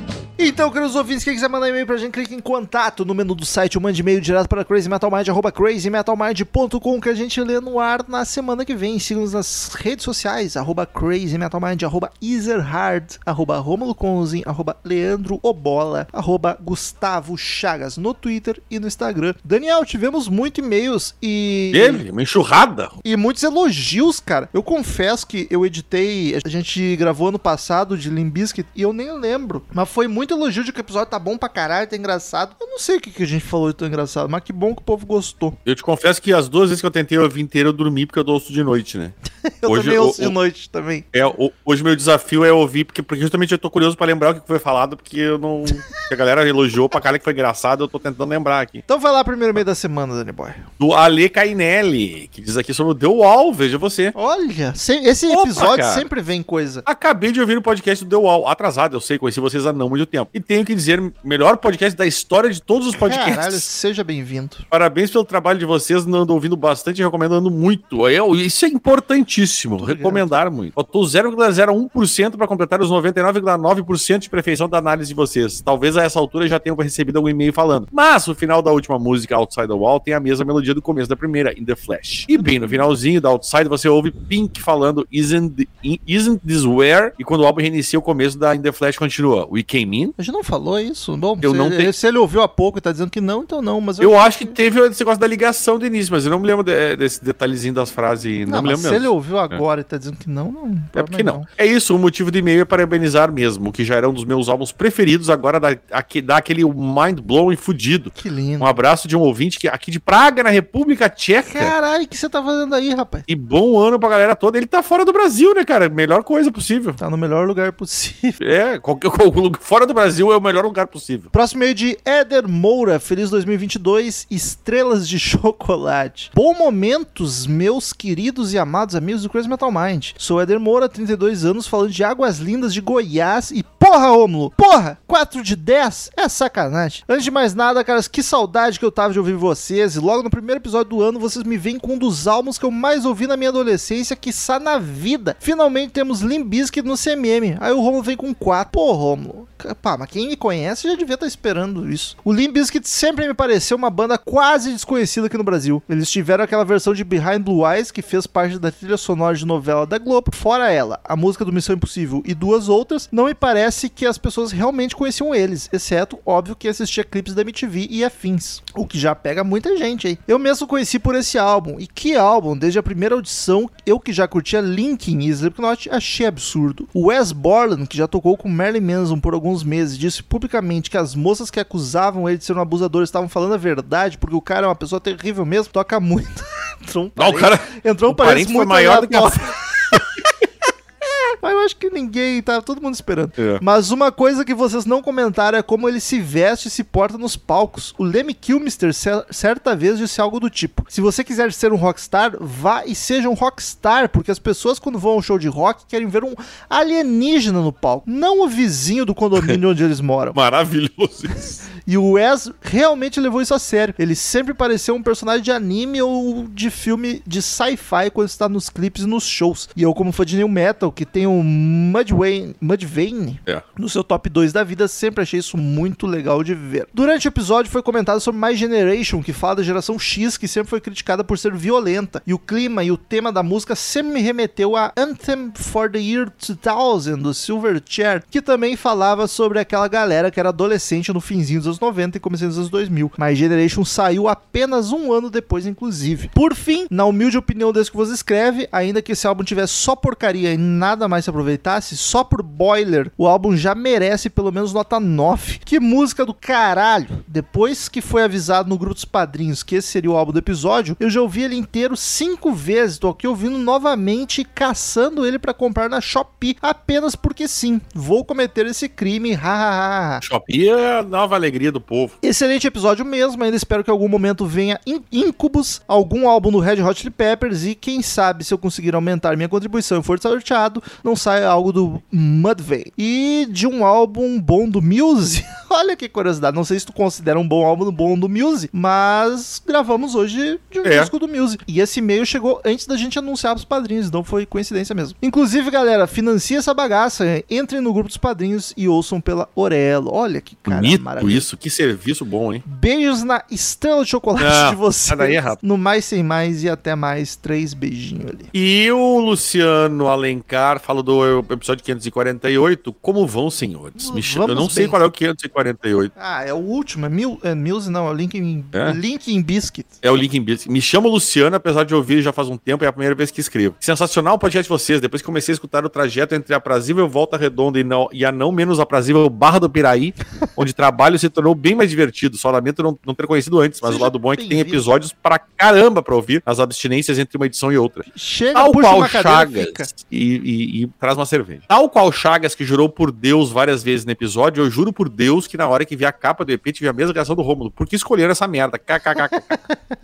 Então, queridos ouvintes, quem quiser mandar e-mail pra gente, clique em contato no menu do site ou mande e-mail direto para crazymetalmind, arroba crazymetalmind.com que a gente lê no ar na semana que vem. Siga-nos nas redes sociais, arroba crazymetalmind, arroba easerhard, arroba romulo conzin, arroba leandro obola, arroba gustavo chagas no Twitter e no Instagram. Daniel, tivemos muitos e-mails e...
Ele, uma enxurrada.
E muitos elogios, cara. Eu confesso que eu editei, a gente gravou ano passado de Limbiskit e eu nem lembro. Mas foi muito elogio de que o episódio tá bom pra caralho, tá engraçado. Eu não sei o que, que a gente falou de tão engraçado, mas que bom que o povo gostou.
Eu te confesso que as duas vezes que eu tentei ouvir inteiro, eu dormi porque eu ouço de noite, né?
Eu
Hoje
também ouço de
o-
noite também.
É, o- hoje meu desafio é ouvir, porque, porque justamente eu tô curioso pra lembrar o que foi falado, porque eu não. a galera elogiou pra cara que foi engraçado, eu tô tentando lembrar aqui.
Então vai lá primeiro meio da semana, Dani Boy.
Do Ale Cainelli, que diz aqui sobre o The Wall, veja você.
Olha, se- esse
Opa,
episódio
cara.
sempre vem coisa.
Acabei de ouvir o podcast do The Wall, atrasado, eu sei, conheci vocês há não muito tempo. E tenho que dizer, melhor podcast da história de todos os podcasts.
Caralho, seja bem-vindo.
Parabéns pelo trabalho de vocês, ando ouvindo bastante e recomendando muito. Eu, isso é importantíssimo, recomendar muito. Faltou 0,01% para completar os 99,9% de perfeição da análise de vocês. Talvez a essa altura já tenham recebido algum e-mail falando. Mas o final da última música, Outside the Wall, tem a mesma melodia do começo da primeira, In the Flash. E bem no finalzinho da Outside, você ouve Pink falando Isn't, Isn't This Where? E quando o álbum reinicia, o começo da In the Flash continua. We Came In?
A gente não falou isso? Bom,
Eu
se,
não
ele, se ele ouviu há pouco e tá dizendo que não, então não. Mas
Eu acho que teve esse negócio da ligação do início, mas eu não me lembro de- desse detalhezinho das frases. Não,
Não,
me lembro
se ele
mesmo.
ouviu agora e tá dizendo que não, não.
É porque não. É isso, o motivo do e-mail é parabenizar mesmo, que já era um dos meus álbuns preferidos, agora dá, aqui- dá aquele mind blowing fudido.
Que lindo.
Um abraço de um ouvinte que aqui de Praga, na República Tcheca.
Caralho, o que você tá fazendo aí, rapaz?
E bom ano pra galera toda. Ele tá fora do Brasil, né, cara? Melhor coisa possível.
Tá no melhor lugar possível.
É, qualquer, qualquer lugar- fora do Brasil é o melhor lugar possível.
Próximo meio de Éder Moura, feliz 2022, estrelas de chocolate. Bom momentos, meus queridos e amados amigos do Crazy Metal Mind. Sou Éder Moura, 32 anos, falando de Águas Lindas de Goiás e porra, Rômulo, porra, 4 de 10 é sacanagem. Antes de mais nada, caras, que saudade que eu tava de ouvir vocês e logo no primeiro episódio do ano vocês me vêm com um dos álbuns que eu mais ouvi na minha adolescência, quiçá na vida. Finalmente temos Limp Bizkit no CMM. Aí o Romulo vem com 4. Pô, Romulo, pá, mas quem me conhece já devia estar esperando isso. O Limp Bizkit sempre me pareceu uma banda quase desconhecida aqui no Brasil. Eles tiveram aquela versão de Behind Blue Eyes que fez parte da trilha sonora de novela da Globo. Fora ela, a música do Missão Impossível e duas outras, não me parece que as pessoas realmente conheciam eles, exceto, óbvio, que assistia clipes da MTV e afins. O que já pega muita gente aí. Eu mesmo conheci por esse álbum. E que álbum? Desde a primeira audição, eu que já curtia Linkin e Slipknot, achei absurdo. O Wes Borland, que já tocou com Marilyn Manson por alguns meses, disse publicamente que as moças que acusavam ele de ser um abusador estavam falando a verdade, porque o cara é uma pessoa terrível mesmo, toca muito. entrou um
Não, o
parente,
cara.
entrou um
parente foi
muito
maior do que a-.
Mas eu acho que ninguém, tá todo mundo esperando.
É.
Mas uma coisa que vocês não comentaram é como ele se veste e se porta nos palcos. O Lemmy Kilmister cer- certa vez disse algo do tipo: Se você quiser ser um rockstar, vá e seja um rockstar, porque as pessoas quando vão a um show de rock querem ver um alienígena no palco, não o vizinho do condomínio onde eles moram.
Maravilhoso isso.
E o Wes realmente levou isso a sério. Ele sempre pareceu um personagem de anime ou de filme de sci-fi quando está nos clipes e nos shows. E eu, como fã de New Metal, que tem o Mudvayne, Mudvayne
É.
no seu top 2 da vida, sempre achei isso muito legal de ver. Durante o episódio foi comentado sobre My Generation, que fala da geração X, que sempre foi criticada por ser violenta. E o clima e o tema da música sempre me remeteu a Anthem for the Year 2000, do Silverchair, que também falava sobre aquela galera que era adolescente no finzinho dos anos 90 e começo dos anos 2000. My Generation saiu apenas um ano depois, inclusive. Por fim, na humilde opinião desse que você escreve, ainda que esse álbum tivesse só porcaria e nada mais se aproveitasse, só por Boiler, o álbum já merece pelo menos nota 9. Que música do caralho! Depois que foi avisado no grupo dos padrinhos que esse seria o álbum do episódio, eu já ouvi ele inteiro cinco vezes. Tô aqui ouvindo novamente e caçando ele pra comprar na Shopee, apenas porque sim. Vou cometer esse crime, hahaha.
Shopee é nova alegria do povo.
Excelente episódio mesmo, ainda espero que em algum momento venha In- Incubus, algum álbum do Red Hot Chili Peppers e quem sabe se eu conseguir aumentar minha contribuição e for sorteado, não saia algo algo do Mudvayne. E de um álbum bom do Muse. Olha que curiosidade. Não sei se tu considera um bom álbum bom do Muse, mas gravamos hoje de um
É.
disco do Muse. E esse e-mail chegou antes da gente anunciar pros padrinhos, então foi coincidência mesmo. Inclusive, galera, financia essa bagaça. Entrem no grupo dos padrinhos e ouçam pela Orelo. Olha que cara
Bonito
maravilhoso.
isso, que serviço bom, hein?
Beijos na estrela de chocolate
Não,
de vocês.
sai daí, rapaz.
no mais sem mais e até mais. Três beijinhos ali.
E o Luciano Alencar fala do episódio 548. Como vão, senhores? Me chama- eu não sei
bem.
qual é o 548.
Ah, é o último. É, Mil, é Muse, não. É o Linkin,
É?
Linkin Biscuit.
É o link em Biscuit. Me chamo Luciano, apesar de ouvir já faz um tempo, é a primeira vez que escrevo. Sensacional o podcast de vocês. Depois que comecei a escutar o trajeto entre a aprazível Volta Redonda e, não- e a não menos aprazível Barra do Piraí, onde trabalho se tornou bem mais divertido. Só lamento não, não ter conhecido antes, mas
Seja
o lado bom é que tem episódios pra caramba pra ouvir as abstinências entre uma edição e outra.
Chega,
Tal
puxa
qual
uma cadeira, fica.
Chagas e, e- e traz uma cerveja. Tal qual Chagas que jurou por Deus várias vezes no episódio, eu juro por Deus que na hora que vi a capa do EP tive a mesma reação do Rômulo. Por que escolheram essa merda? KKK.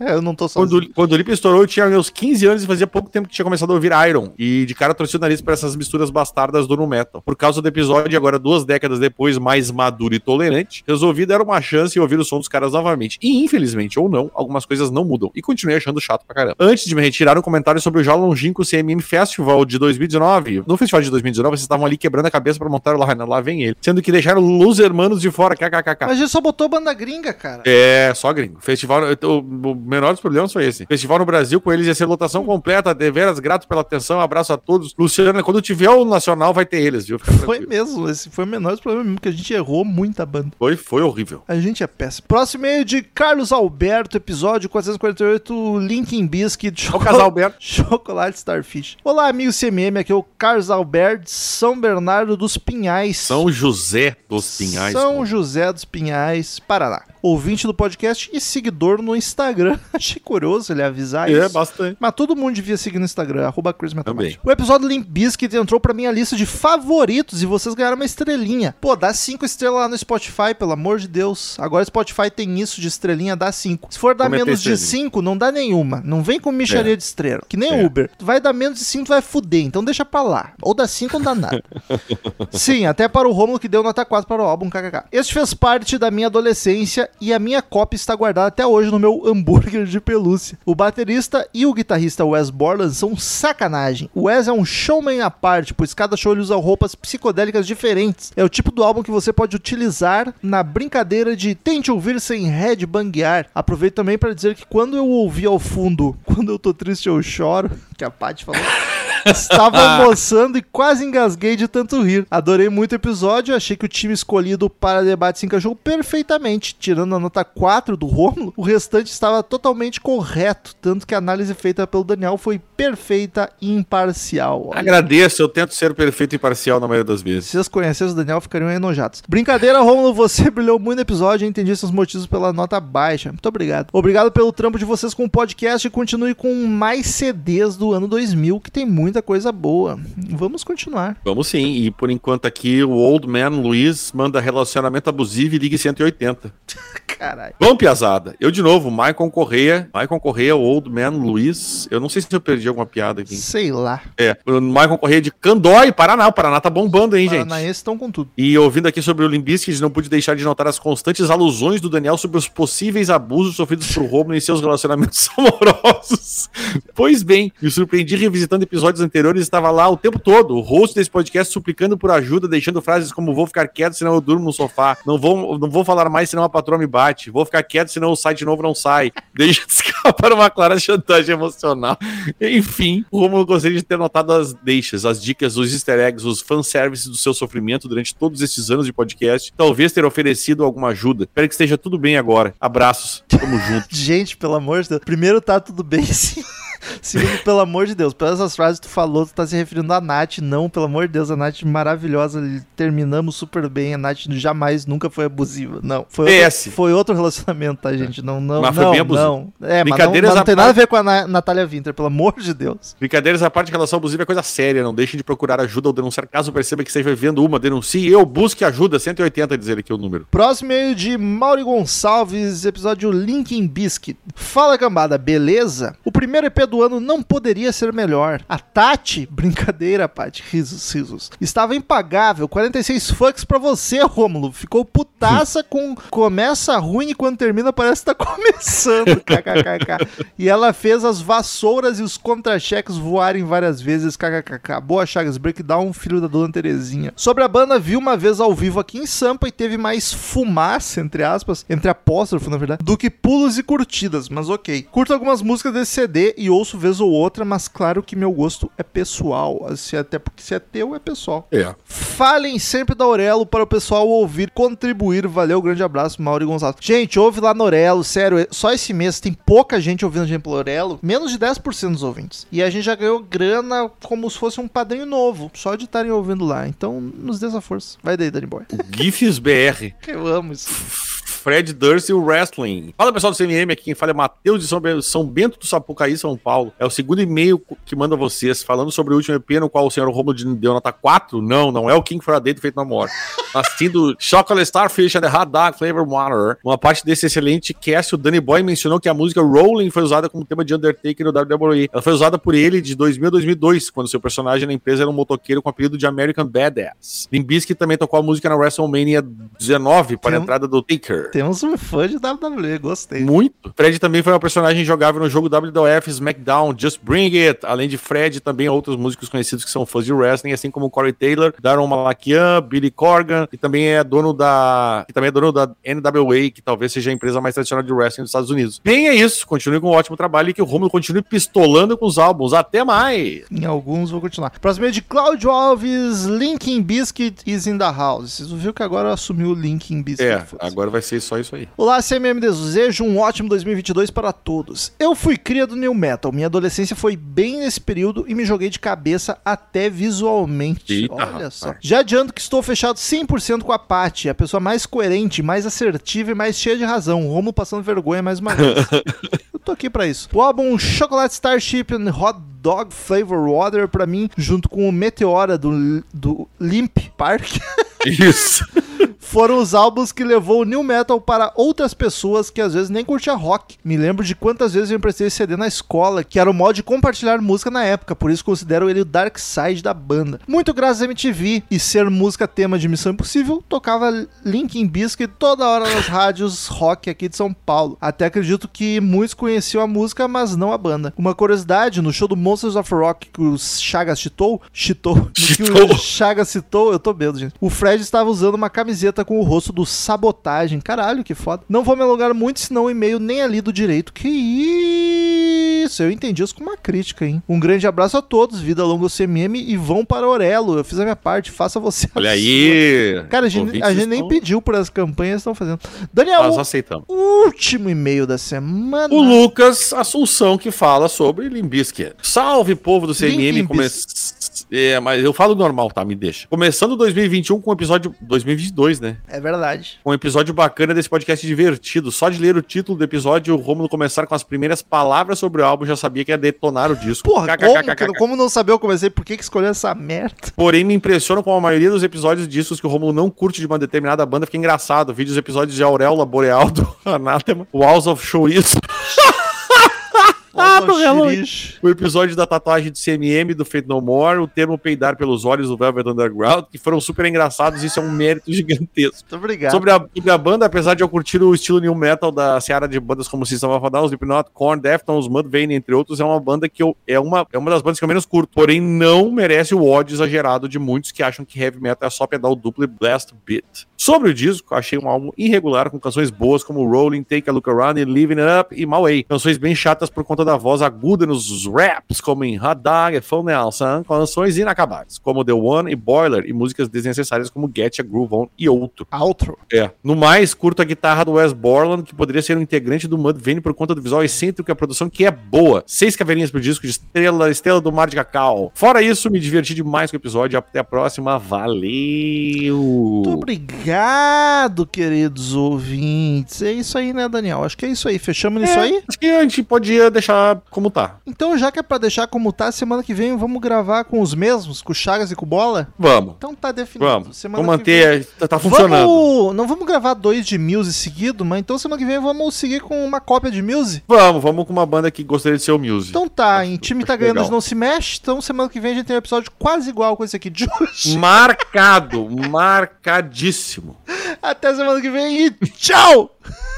Eu não tô sozinho.
Quando, quando o Lipe estourou, eu tinha meus 15 anos e fazia pouco tempo que tinha começado a ouvir Iron. E de cara torci o nariz pra essas misturas bastardas do nu metal. Por causa do episódio, agora duas décadas depois, mais maduro e tolerante, resolvi dar uma chance e ouvir o som dos caras novamente. E infelizmente, ou não, algumas coisas não mudam. E continuei achando chato pra caramba. Antes de me retirar, um comentário sobre o já longínquo CMM Festival de 2019. No festival de 2019, vocês estavam ali quebrando a cabeça pra montar o lá, lá vem ele. Sendo que deixaram os hermanos de fora, kkkk.
Mas a gente só botou banda gringa, cara.
É, só gringo. Festival, o, menor dos problemas foi esse. Festival no Brasil com eles ia ser lotação completa, deveras grato pela atenção, abraço a todos. Luciano, quando tiver o Nacional, vai ter eles, viu?
Foi mesmo. Esse foi o menor dos problemas mesmo, que a gente errou muita banda.
Foi, foi horrível.
A gente é péssimo. Próximo e-mail de Carlos Alberto, episódio 448, Linkin Biscuit.
É o casal Alberto.
Chocolate Starfish. Olá, amigo CMM, aqui é o Carlos Alberto, São Bernardo dos Pinhais.
São José dos Pinhais.
São
pô.
José dos Pinhais, Paraná. Ouvinte do podcast e seguidor no Instagram. Achei curioso ele avisar
É,
isso.
bastante.
Mas todo mundo devia seguir no Instagram, arroba. O episódio Limp Bizkit entrou pra minha lista de favoritos e vocês ganharam uma estrelinha. Pô, dá cinco estrelas lá no Spotify, pelo amor de Deus. Agora o Spotify tem isso de estrelinha, dá cinco. Se for dar
Comentei
menos de
estrelinha.
cinco, não dá nenhuma. Não vem com micharia
É.
de estrela. Que nem
É.
Uber. Tu vai dar menos de cinco, tu vai fuder. Então deixa pra lá. Ou dá cinco ou não dá nada. Sim, até para o Romulo que deu nota 4 para o álbum KKK. Este fez parte da minha adolescência e a minha cópia está guardada até hoje no meu hambúrguer de pelúcia. O baterista e o guitarrista Wes Borland são sacanagem. O Wes é um showman à parte, pois cada show ele usa roupas psicodélicas diferentes. É o tipo do álbum que você pode utilizar na brincadeira de tente ouvir sem headbanguear. Aproveito também para dizer que quando eu ouvi ao fundo, quando eu tô triste eu choro, que a Paty falou. Estava almoçando e quase engasguei de tanto rir. Adorei muito o episódio, achei que o time escolhido para debate se encaixou perfeitamente. Tirando a nota 4 do Rômulo, o restante estava totalmente correto, tanto que a análise feita pelo Daniel foi perfeita e imparcial. Olha,
Agradeço, eu tento ser perfeito e parcial na maioria das vezes.
se vocês conhecessem o Daniel, ficariam enojados. Brincadeira, Rômulo, você brilhou muito no episódio e entendi seus motivos pela nota baixa. Muito obrigado. Obrigado pelo trampo de vocês com o podcast e continue com mais CDs do ano 2000, que tem muita coisa boa. Vamos continuar.
Vamos sim, e por enquanto aqui o Old Man Luiz manda relacionamento abusivo e ligue 180.
Caralho.
Vamos, piazada. Eu de novo, Maicon Correia. Maicon Correia, o Old Man Luiz. Eu não sei se eu perdi alguma piada aqui.
Sei lá.
É, o Maicon Correia de Candói, Paraná. O Paraná tá bombando, hein, gente?
Paranaenses estão com tudo.
E ouvindo aqui sobre o Limbiskit, não pude deixar de notar as constantes alusões do Daniel sobre os possíveis abusos sofridos por Romulo em seus relacionamentos amorosos. Pois bem, me surpreendi revisitando episódios anteriores e estava lá o tempo todo, o host desse podcast suplicando por ajuda, deixando frases como vou ficar quieto senão eu durmo no sofá, não vou, não vou falar mais senão a patroa me bate, vou ficar quieto senão o site novo não sai, deixa escapar uma clara chantagem emocional. Enfim, o Romulo gostaria de ter notado as deixas, as dicas, os easter eggs, os fanservices do seu sofrimento durante todos esses anos de podcast, talvez ter oferecido alguma ajuda. Espero que esteja tudo bem agora. Abraços, tamo junto.
Gente, pelo amor de Deus. Primeiro, tá tudo bem, sim. Segundo, pelo amor de Deus, pelas essas frases que tu falou, tu tá se referindo à Nath. Não, pelo amor de Deus, a Nath maravilhosa. Terminamos super bem. A Nath jamais, nunca foi abusiva. Não. Foi
PS.
outro, foi outro relacionamento, tá, gente? Não, não,
Mas foi
não, não. É, mas não,
Brincadeiras
mas não tem nada a ver com a Na- Natália Winter, pelo amor de Deus.
Brincadeiras à parte, relação abusiva é coisa séria. Não deixe de procurar ajuda ou denunciar caso perceba que esteja vivendo uma. Denuncie eu, busque ajuda. 180 dizer aqui o número.
Próximo e-mail de Mauri Gonçalves, episódio Linkin Biscuit. Fala cambada, beleza? O primeiro EP do ano não poderia ser melhor. A Tati, brincadeira, Paty, risos, risos. Estava impagável, 46 fucks pra você, Rômulo. Ficou putaça com começa ruim e quando termina parece que tá começando, kkkk. E ela fez as vassouras e os contra-cheques voarem várias vezes, kkkk. Boa Chagas Breakdown, filho da dona Terezinha. Sobre a banda, vi uma vez ao vivo aqui em Sampa e teve mais fumaça, entre aspas, entre apóstrofo, na verdade, do que pulos e curtidas, mas ok. Curto algumas músicas desse CD e ouço vez ou outra, mas claro que meu gosto é pessoal, assim, até porque se é teu, é pessoal.
É.
Falem sempre da Aurelo para o pessoal ouvir, contribuir. Valeu, grande abraço, Mauro Gonçalves. Gente, ouve lá na Aurelo, sério, só esse mês tem pouca gente ouvindo a gente pelo Aurelo, menos de 10% dos ouvintes. E a gente já ganhou grana como se fosse um padrinho novo, só de estarem ouvindo lá. Então, nos dê essa força. Vai daí, Danny Boy.
GIFs BR.
Eu amo isso.
Fred Durst e o Wrestling. Fala pessoal do CMM, aqui quem fala é Matheus de São Bento, do Sapucaí, São Paulo. É o segundo e-mail que manda vocês, falando sobre o último EP no qual o senhor Romulo deu nota 4. Não, não é o King Date feito na morte. Assistindo Chocolate Starfish and the Hot Dog Flavor Water. Uma parte desse excelente cast, o Danny Boy mencionou que a música Rolling foi usada como tema de Undertaker no WWE. Ela foi usada por ele de 2000 a 2002, quando seu personagem na empresa era um motoqueiro com o apelido de American Badass. Limbisky também tocou a música na WrestleMania 19 para
Tem
a entrada do Taker.
Temos um fã de WWE, gostei.
Muito. Fred também foi uma personagem jogável no jogo WWF SmackDown Just Bring It. Além de Fred, também outros músicos conhecidos que são fãs de wrestling, assim como Corey Taylor, Daron Malakian, Billy Corgan, que também é dono da, que também é dono da NWA, que talvez seja a empresa mais tradicional de wrestling dos Estados Unidos. Bem, é isso. Continue com um ótimo trabalho e que o Romulo continue pistolando com os álbuns. Até mais.
Em alguns vou continuar. Próximo é de Cláudio Alves, Linkin Biscuit is in the house. Vocês viram que agora assumiu o Linkin Biscuit.
É, agora vai ser só isso aí.
Olá, CMM, desejo um ótimo 2022 para todos. Eu fui cria do New Metal, minha adolescência foi bem nesse período e me joguei de cabeça até visualmente.
Eita,
Olha
rapaz.
só. Já adianto que estou fechado 100% com a Paty, a pessoa mais coerente, mais assertiva e mais cheia de razão. O Romulo passando vergonha mais uma vez. Eu tô aqui pra isso. O álbum Chocolate Starship and Hot Dog Flavor Water, pra mim, junto com o Meteora do, do Limp Park,
Isso.
foram os álbuns que levou o New Metal para outras pessoas que às vezes nem curtia rock. Me lembro de quantas vezes eu emprestei esse CD na escola, que era o modo de compartilhar música na época, por isso considero ele o dark side da banda. Muito graças à MTV e ser música tema de Missão Impossível, tocava Linkin Biscuit toda hora nas rádios rock aqui de São Paulo. Até acredito que muitos conheciam a música, mas não a banda. Uma curiosidade, no show do Monsters of Rock que o Chagas citou, citou, no que
Citou.
o Chagas citou, eu tô bêbado, gente. O Fred estava usando uma camiseta com o rosto do Sabotagem. Caralho, que foda. Não vou me alongar muito, senão o e-mail nem é lido direito. Que isso? Eu entendi isso como uma crítica, hein? Um grande abraço a todos, vida longa ao CMM e vão para Orelo. Eu fiz a minha parte, faça você a
Olha
sua.
aí.
Cara, a gente, a gente nem
estão-
pediu por as campanhas estão fazendo. Daniel,
Nós aceitamos.
o último e-mail da semana.
O Lucas Assunção que fala sobre Limbisky. Salve, povo do CMM. É, mas eu falo normal, tá? Me deixa. Começando 2021 com um episódio. 2022, né?
É verdade.
Com um episódio bacana desse podcast divertido. Só de ler o título do episódio, o Romulo começar com as primeiras palavras sobre o álbum, já sabia que ia detonar o disco.
Porra, como, como não saber eu comecei? Por que, que escolheu essa merda?
Porém, me impressiona com a maioria dos episódios discos que o Romulo não curte de uma determinada banda. Fica engraçado. Vídeos episódios de Auréola Boreal do Anátema, Walls of Chouriço. Ah,
xirixo.
O episódio da tatuagem de CMM do Fate No More, o termo peidar pelos olhos do Velvet Underground, que foram super engraçados, isso é um mérito gigantesco.
Muito obrigado.
Sobre a, sobre a banda, apesar de eu curtir o estilo new metal da seara de bandas como System of a Down, Slipknot, Korn, Deftones, Mudvayne, entre outros, é uma banda que eu, é, uma, é uma das bandas que eu menos curto, porém não merece o ódio exagerado de muitos que acham que heavy metal é só pedal duplo e blast beat. Sobre o disco, achei um álbum irregular com canções boas como Rolling, Take a Look Around e Living It Up e Way. Canções bem chatas por conta da voz aguda nos raps, como em Dog e Phone Nelson, canções inacabadas, como The One e Boiler, e músicas desnecessárias como Get a Groove On e outro.
Outro.
É. No mais, curto a guitarra do Wes Borland, que poderia ser um integrante do Mudvayne por conta do visual excêntrico e a produção que é boa. Seis caveirinhas pro disco de estrela, estrela do mar de cacau. Fora isso, me diverti demais com o episódio. Até a próxima. Valeu!
Muito obrigado, queridos ouvintes. É isso aí, né, Daniel? Acho que é isso aí. Fechamos nisso aí?
Acho que a gente podia deixar como tá.
Então, já que é pra deixar como tá, semana que vem vamos gravar com os mesmos, com o Chagas e com o Bola?
Vamos.
Então tá definido.
Vamos.
Semana
Vamos
que vem-
manter. Tá, tá funcionando.
Vamos, não vamos gravar dois de Muse seguido, mas então semana que vem vamos seguir com uma cópia de Muse?
Vamos, vamos com uma banda que gostaria de ser o Muse.
Então tá, em time tá ganhando,
legal.
não se mexe, então semana que vem a gente tem um episódio quase igual com esse aqui de hoje.
Marcado, marcadíssimo.
Até semana que vem e tchau!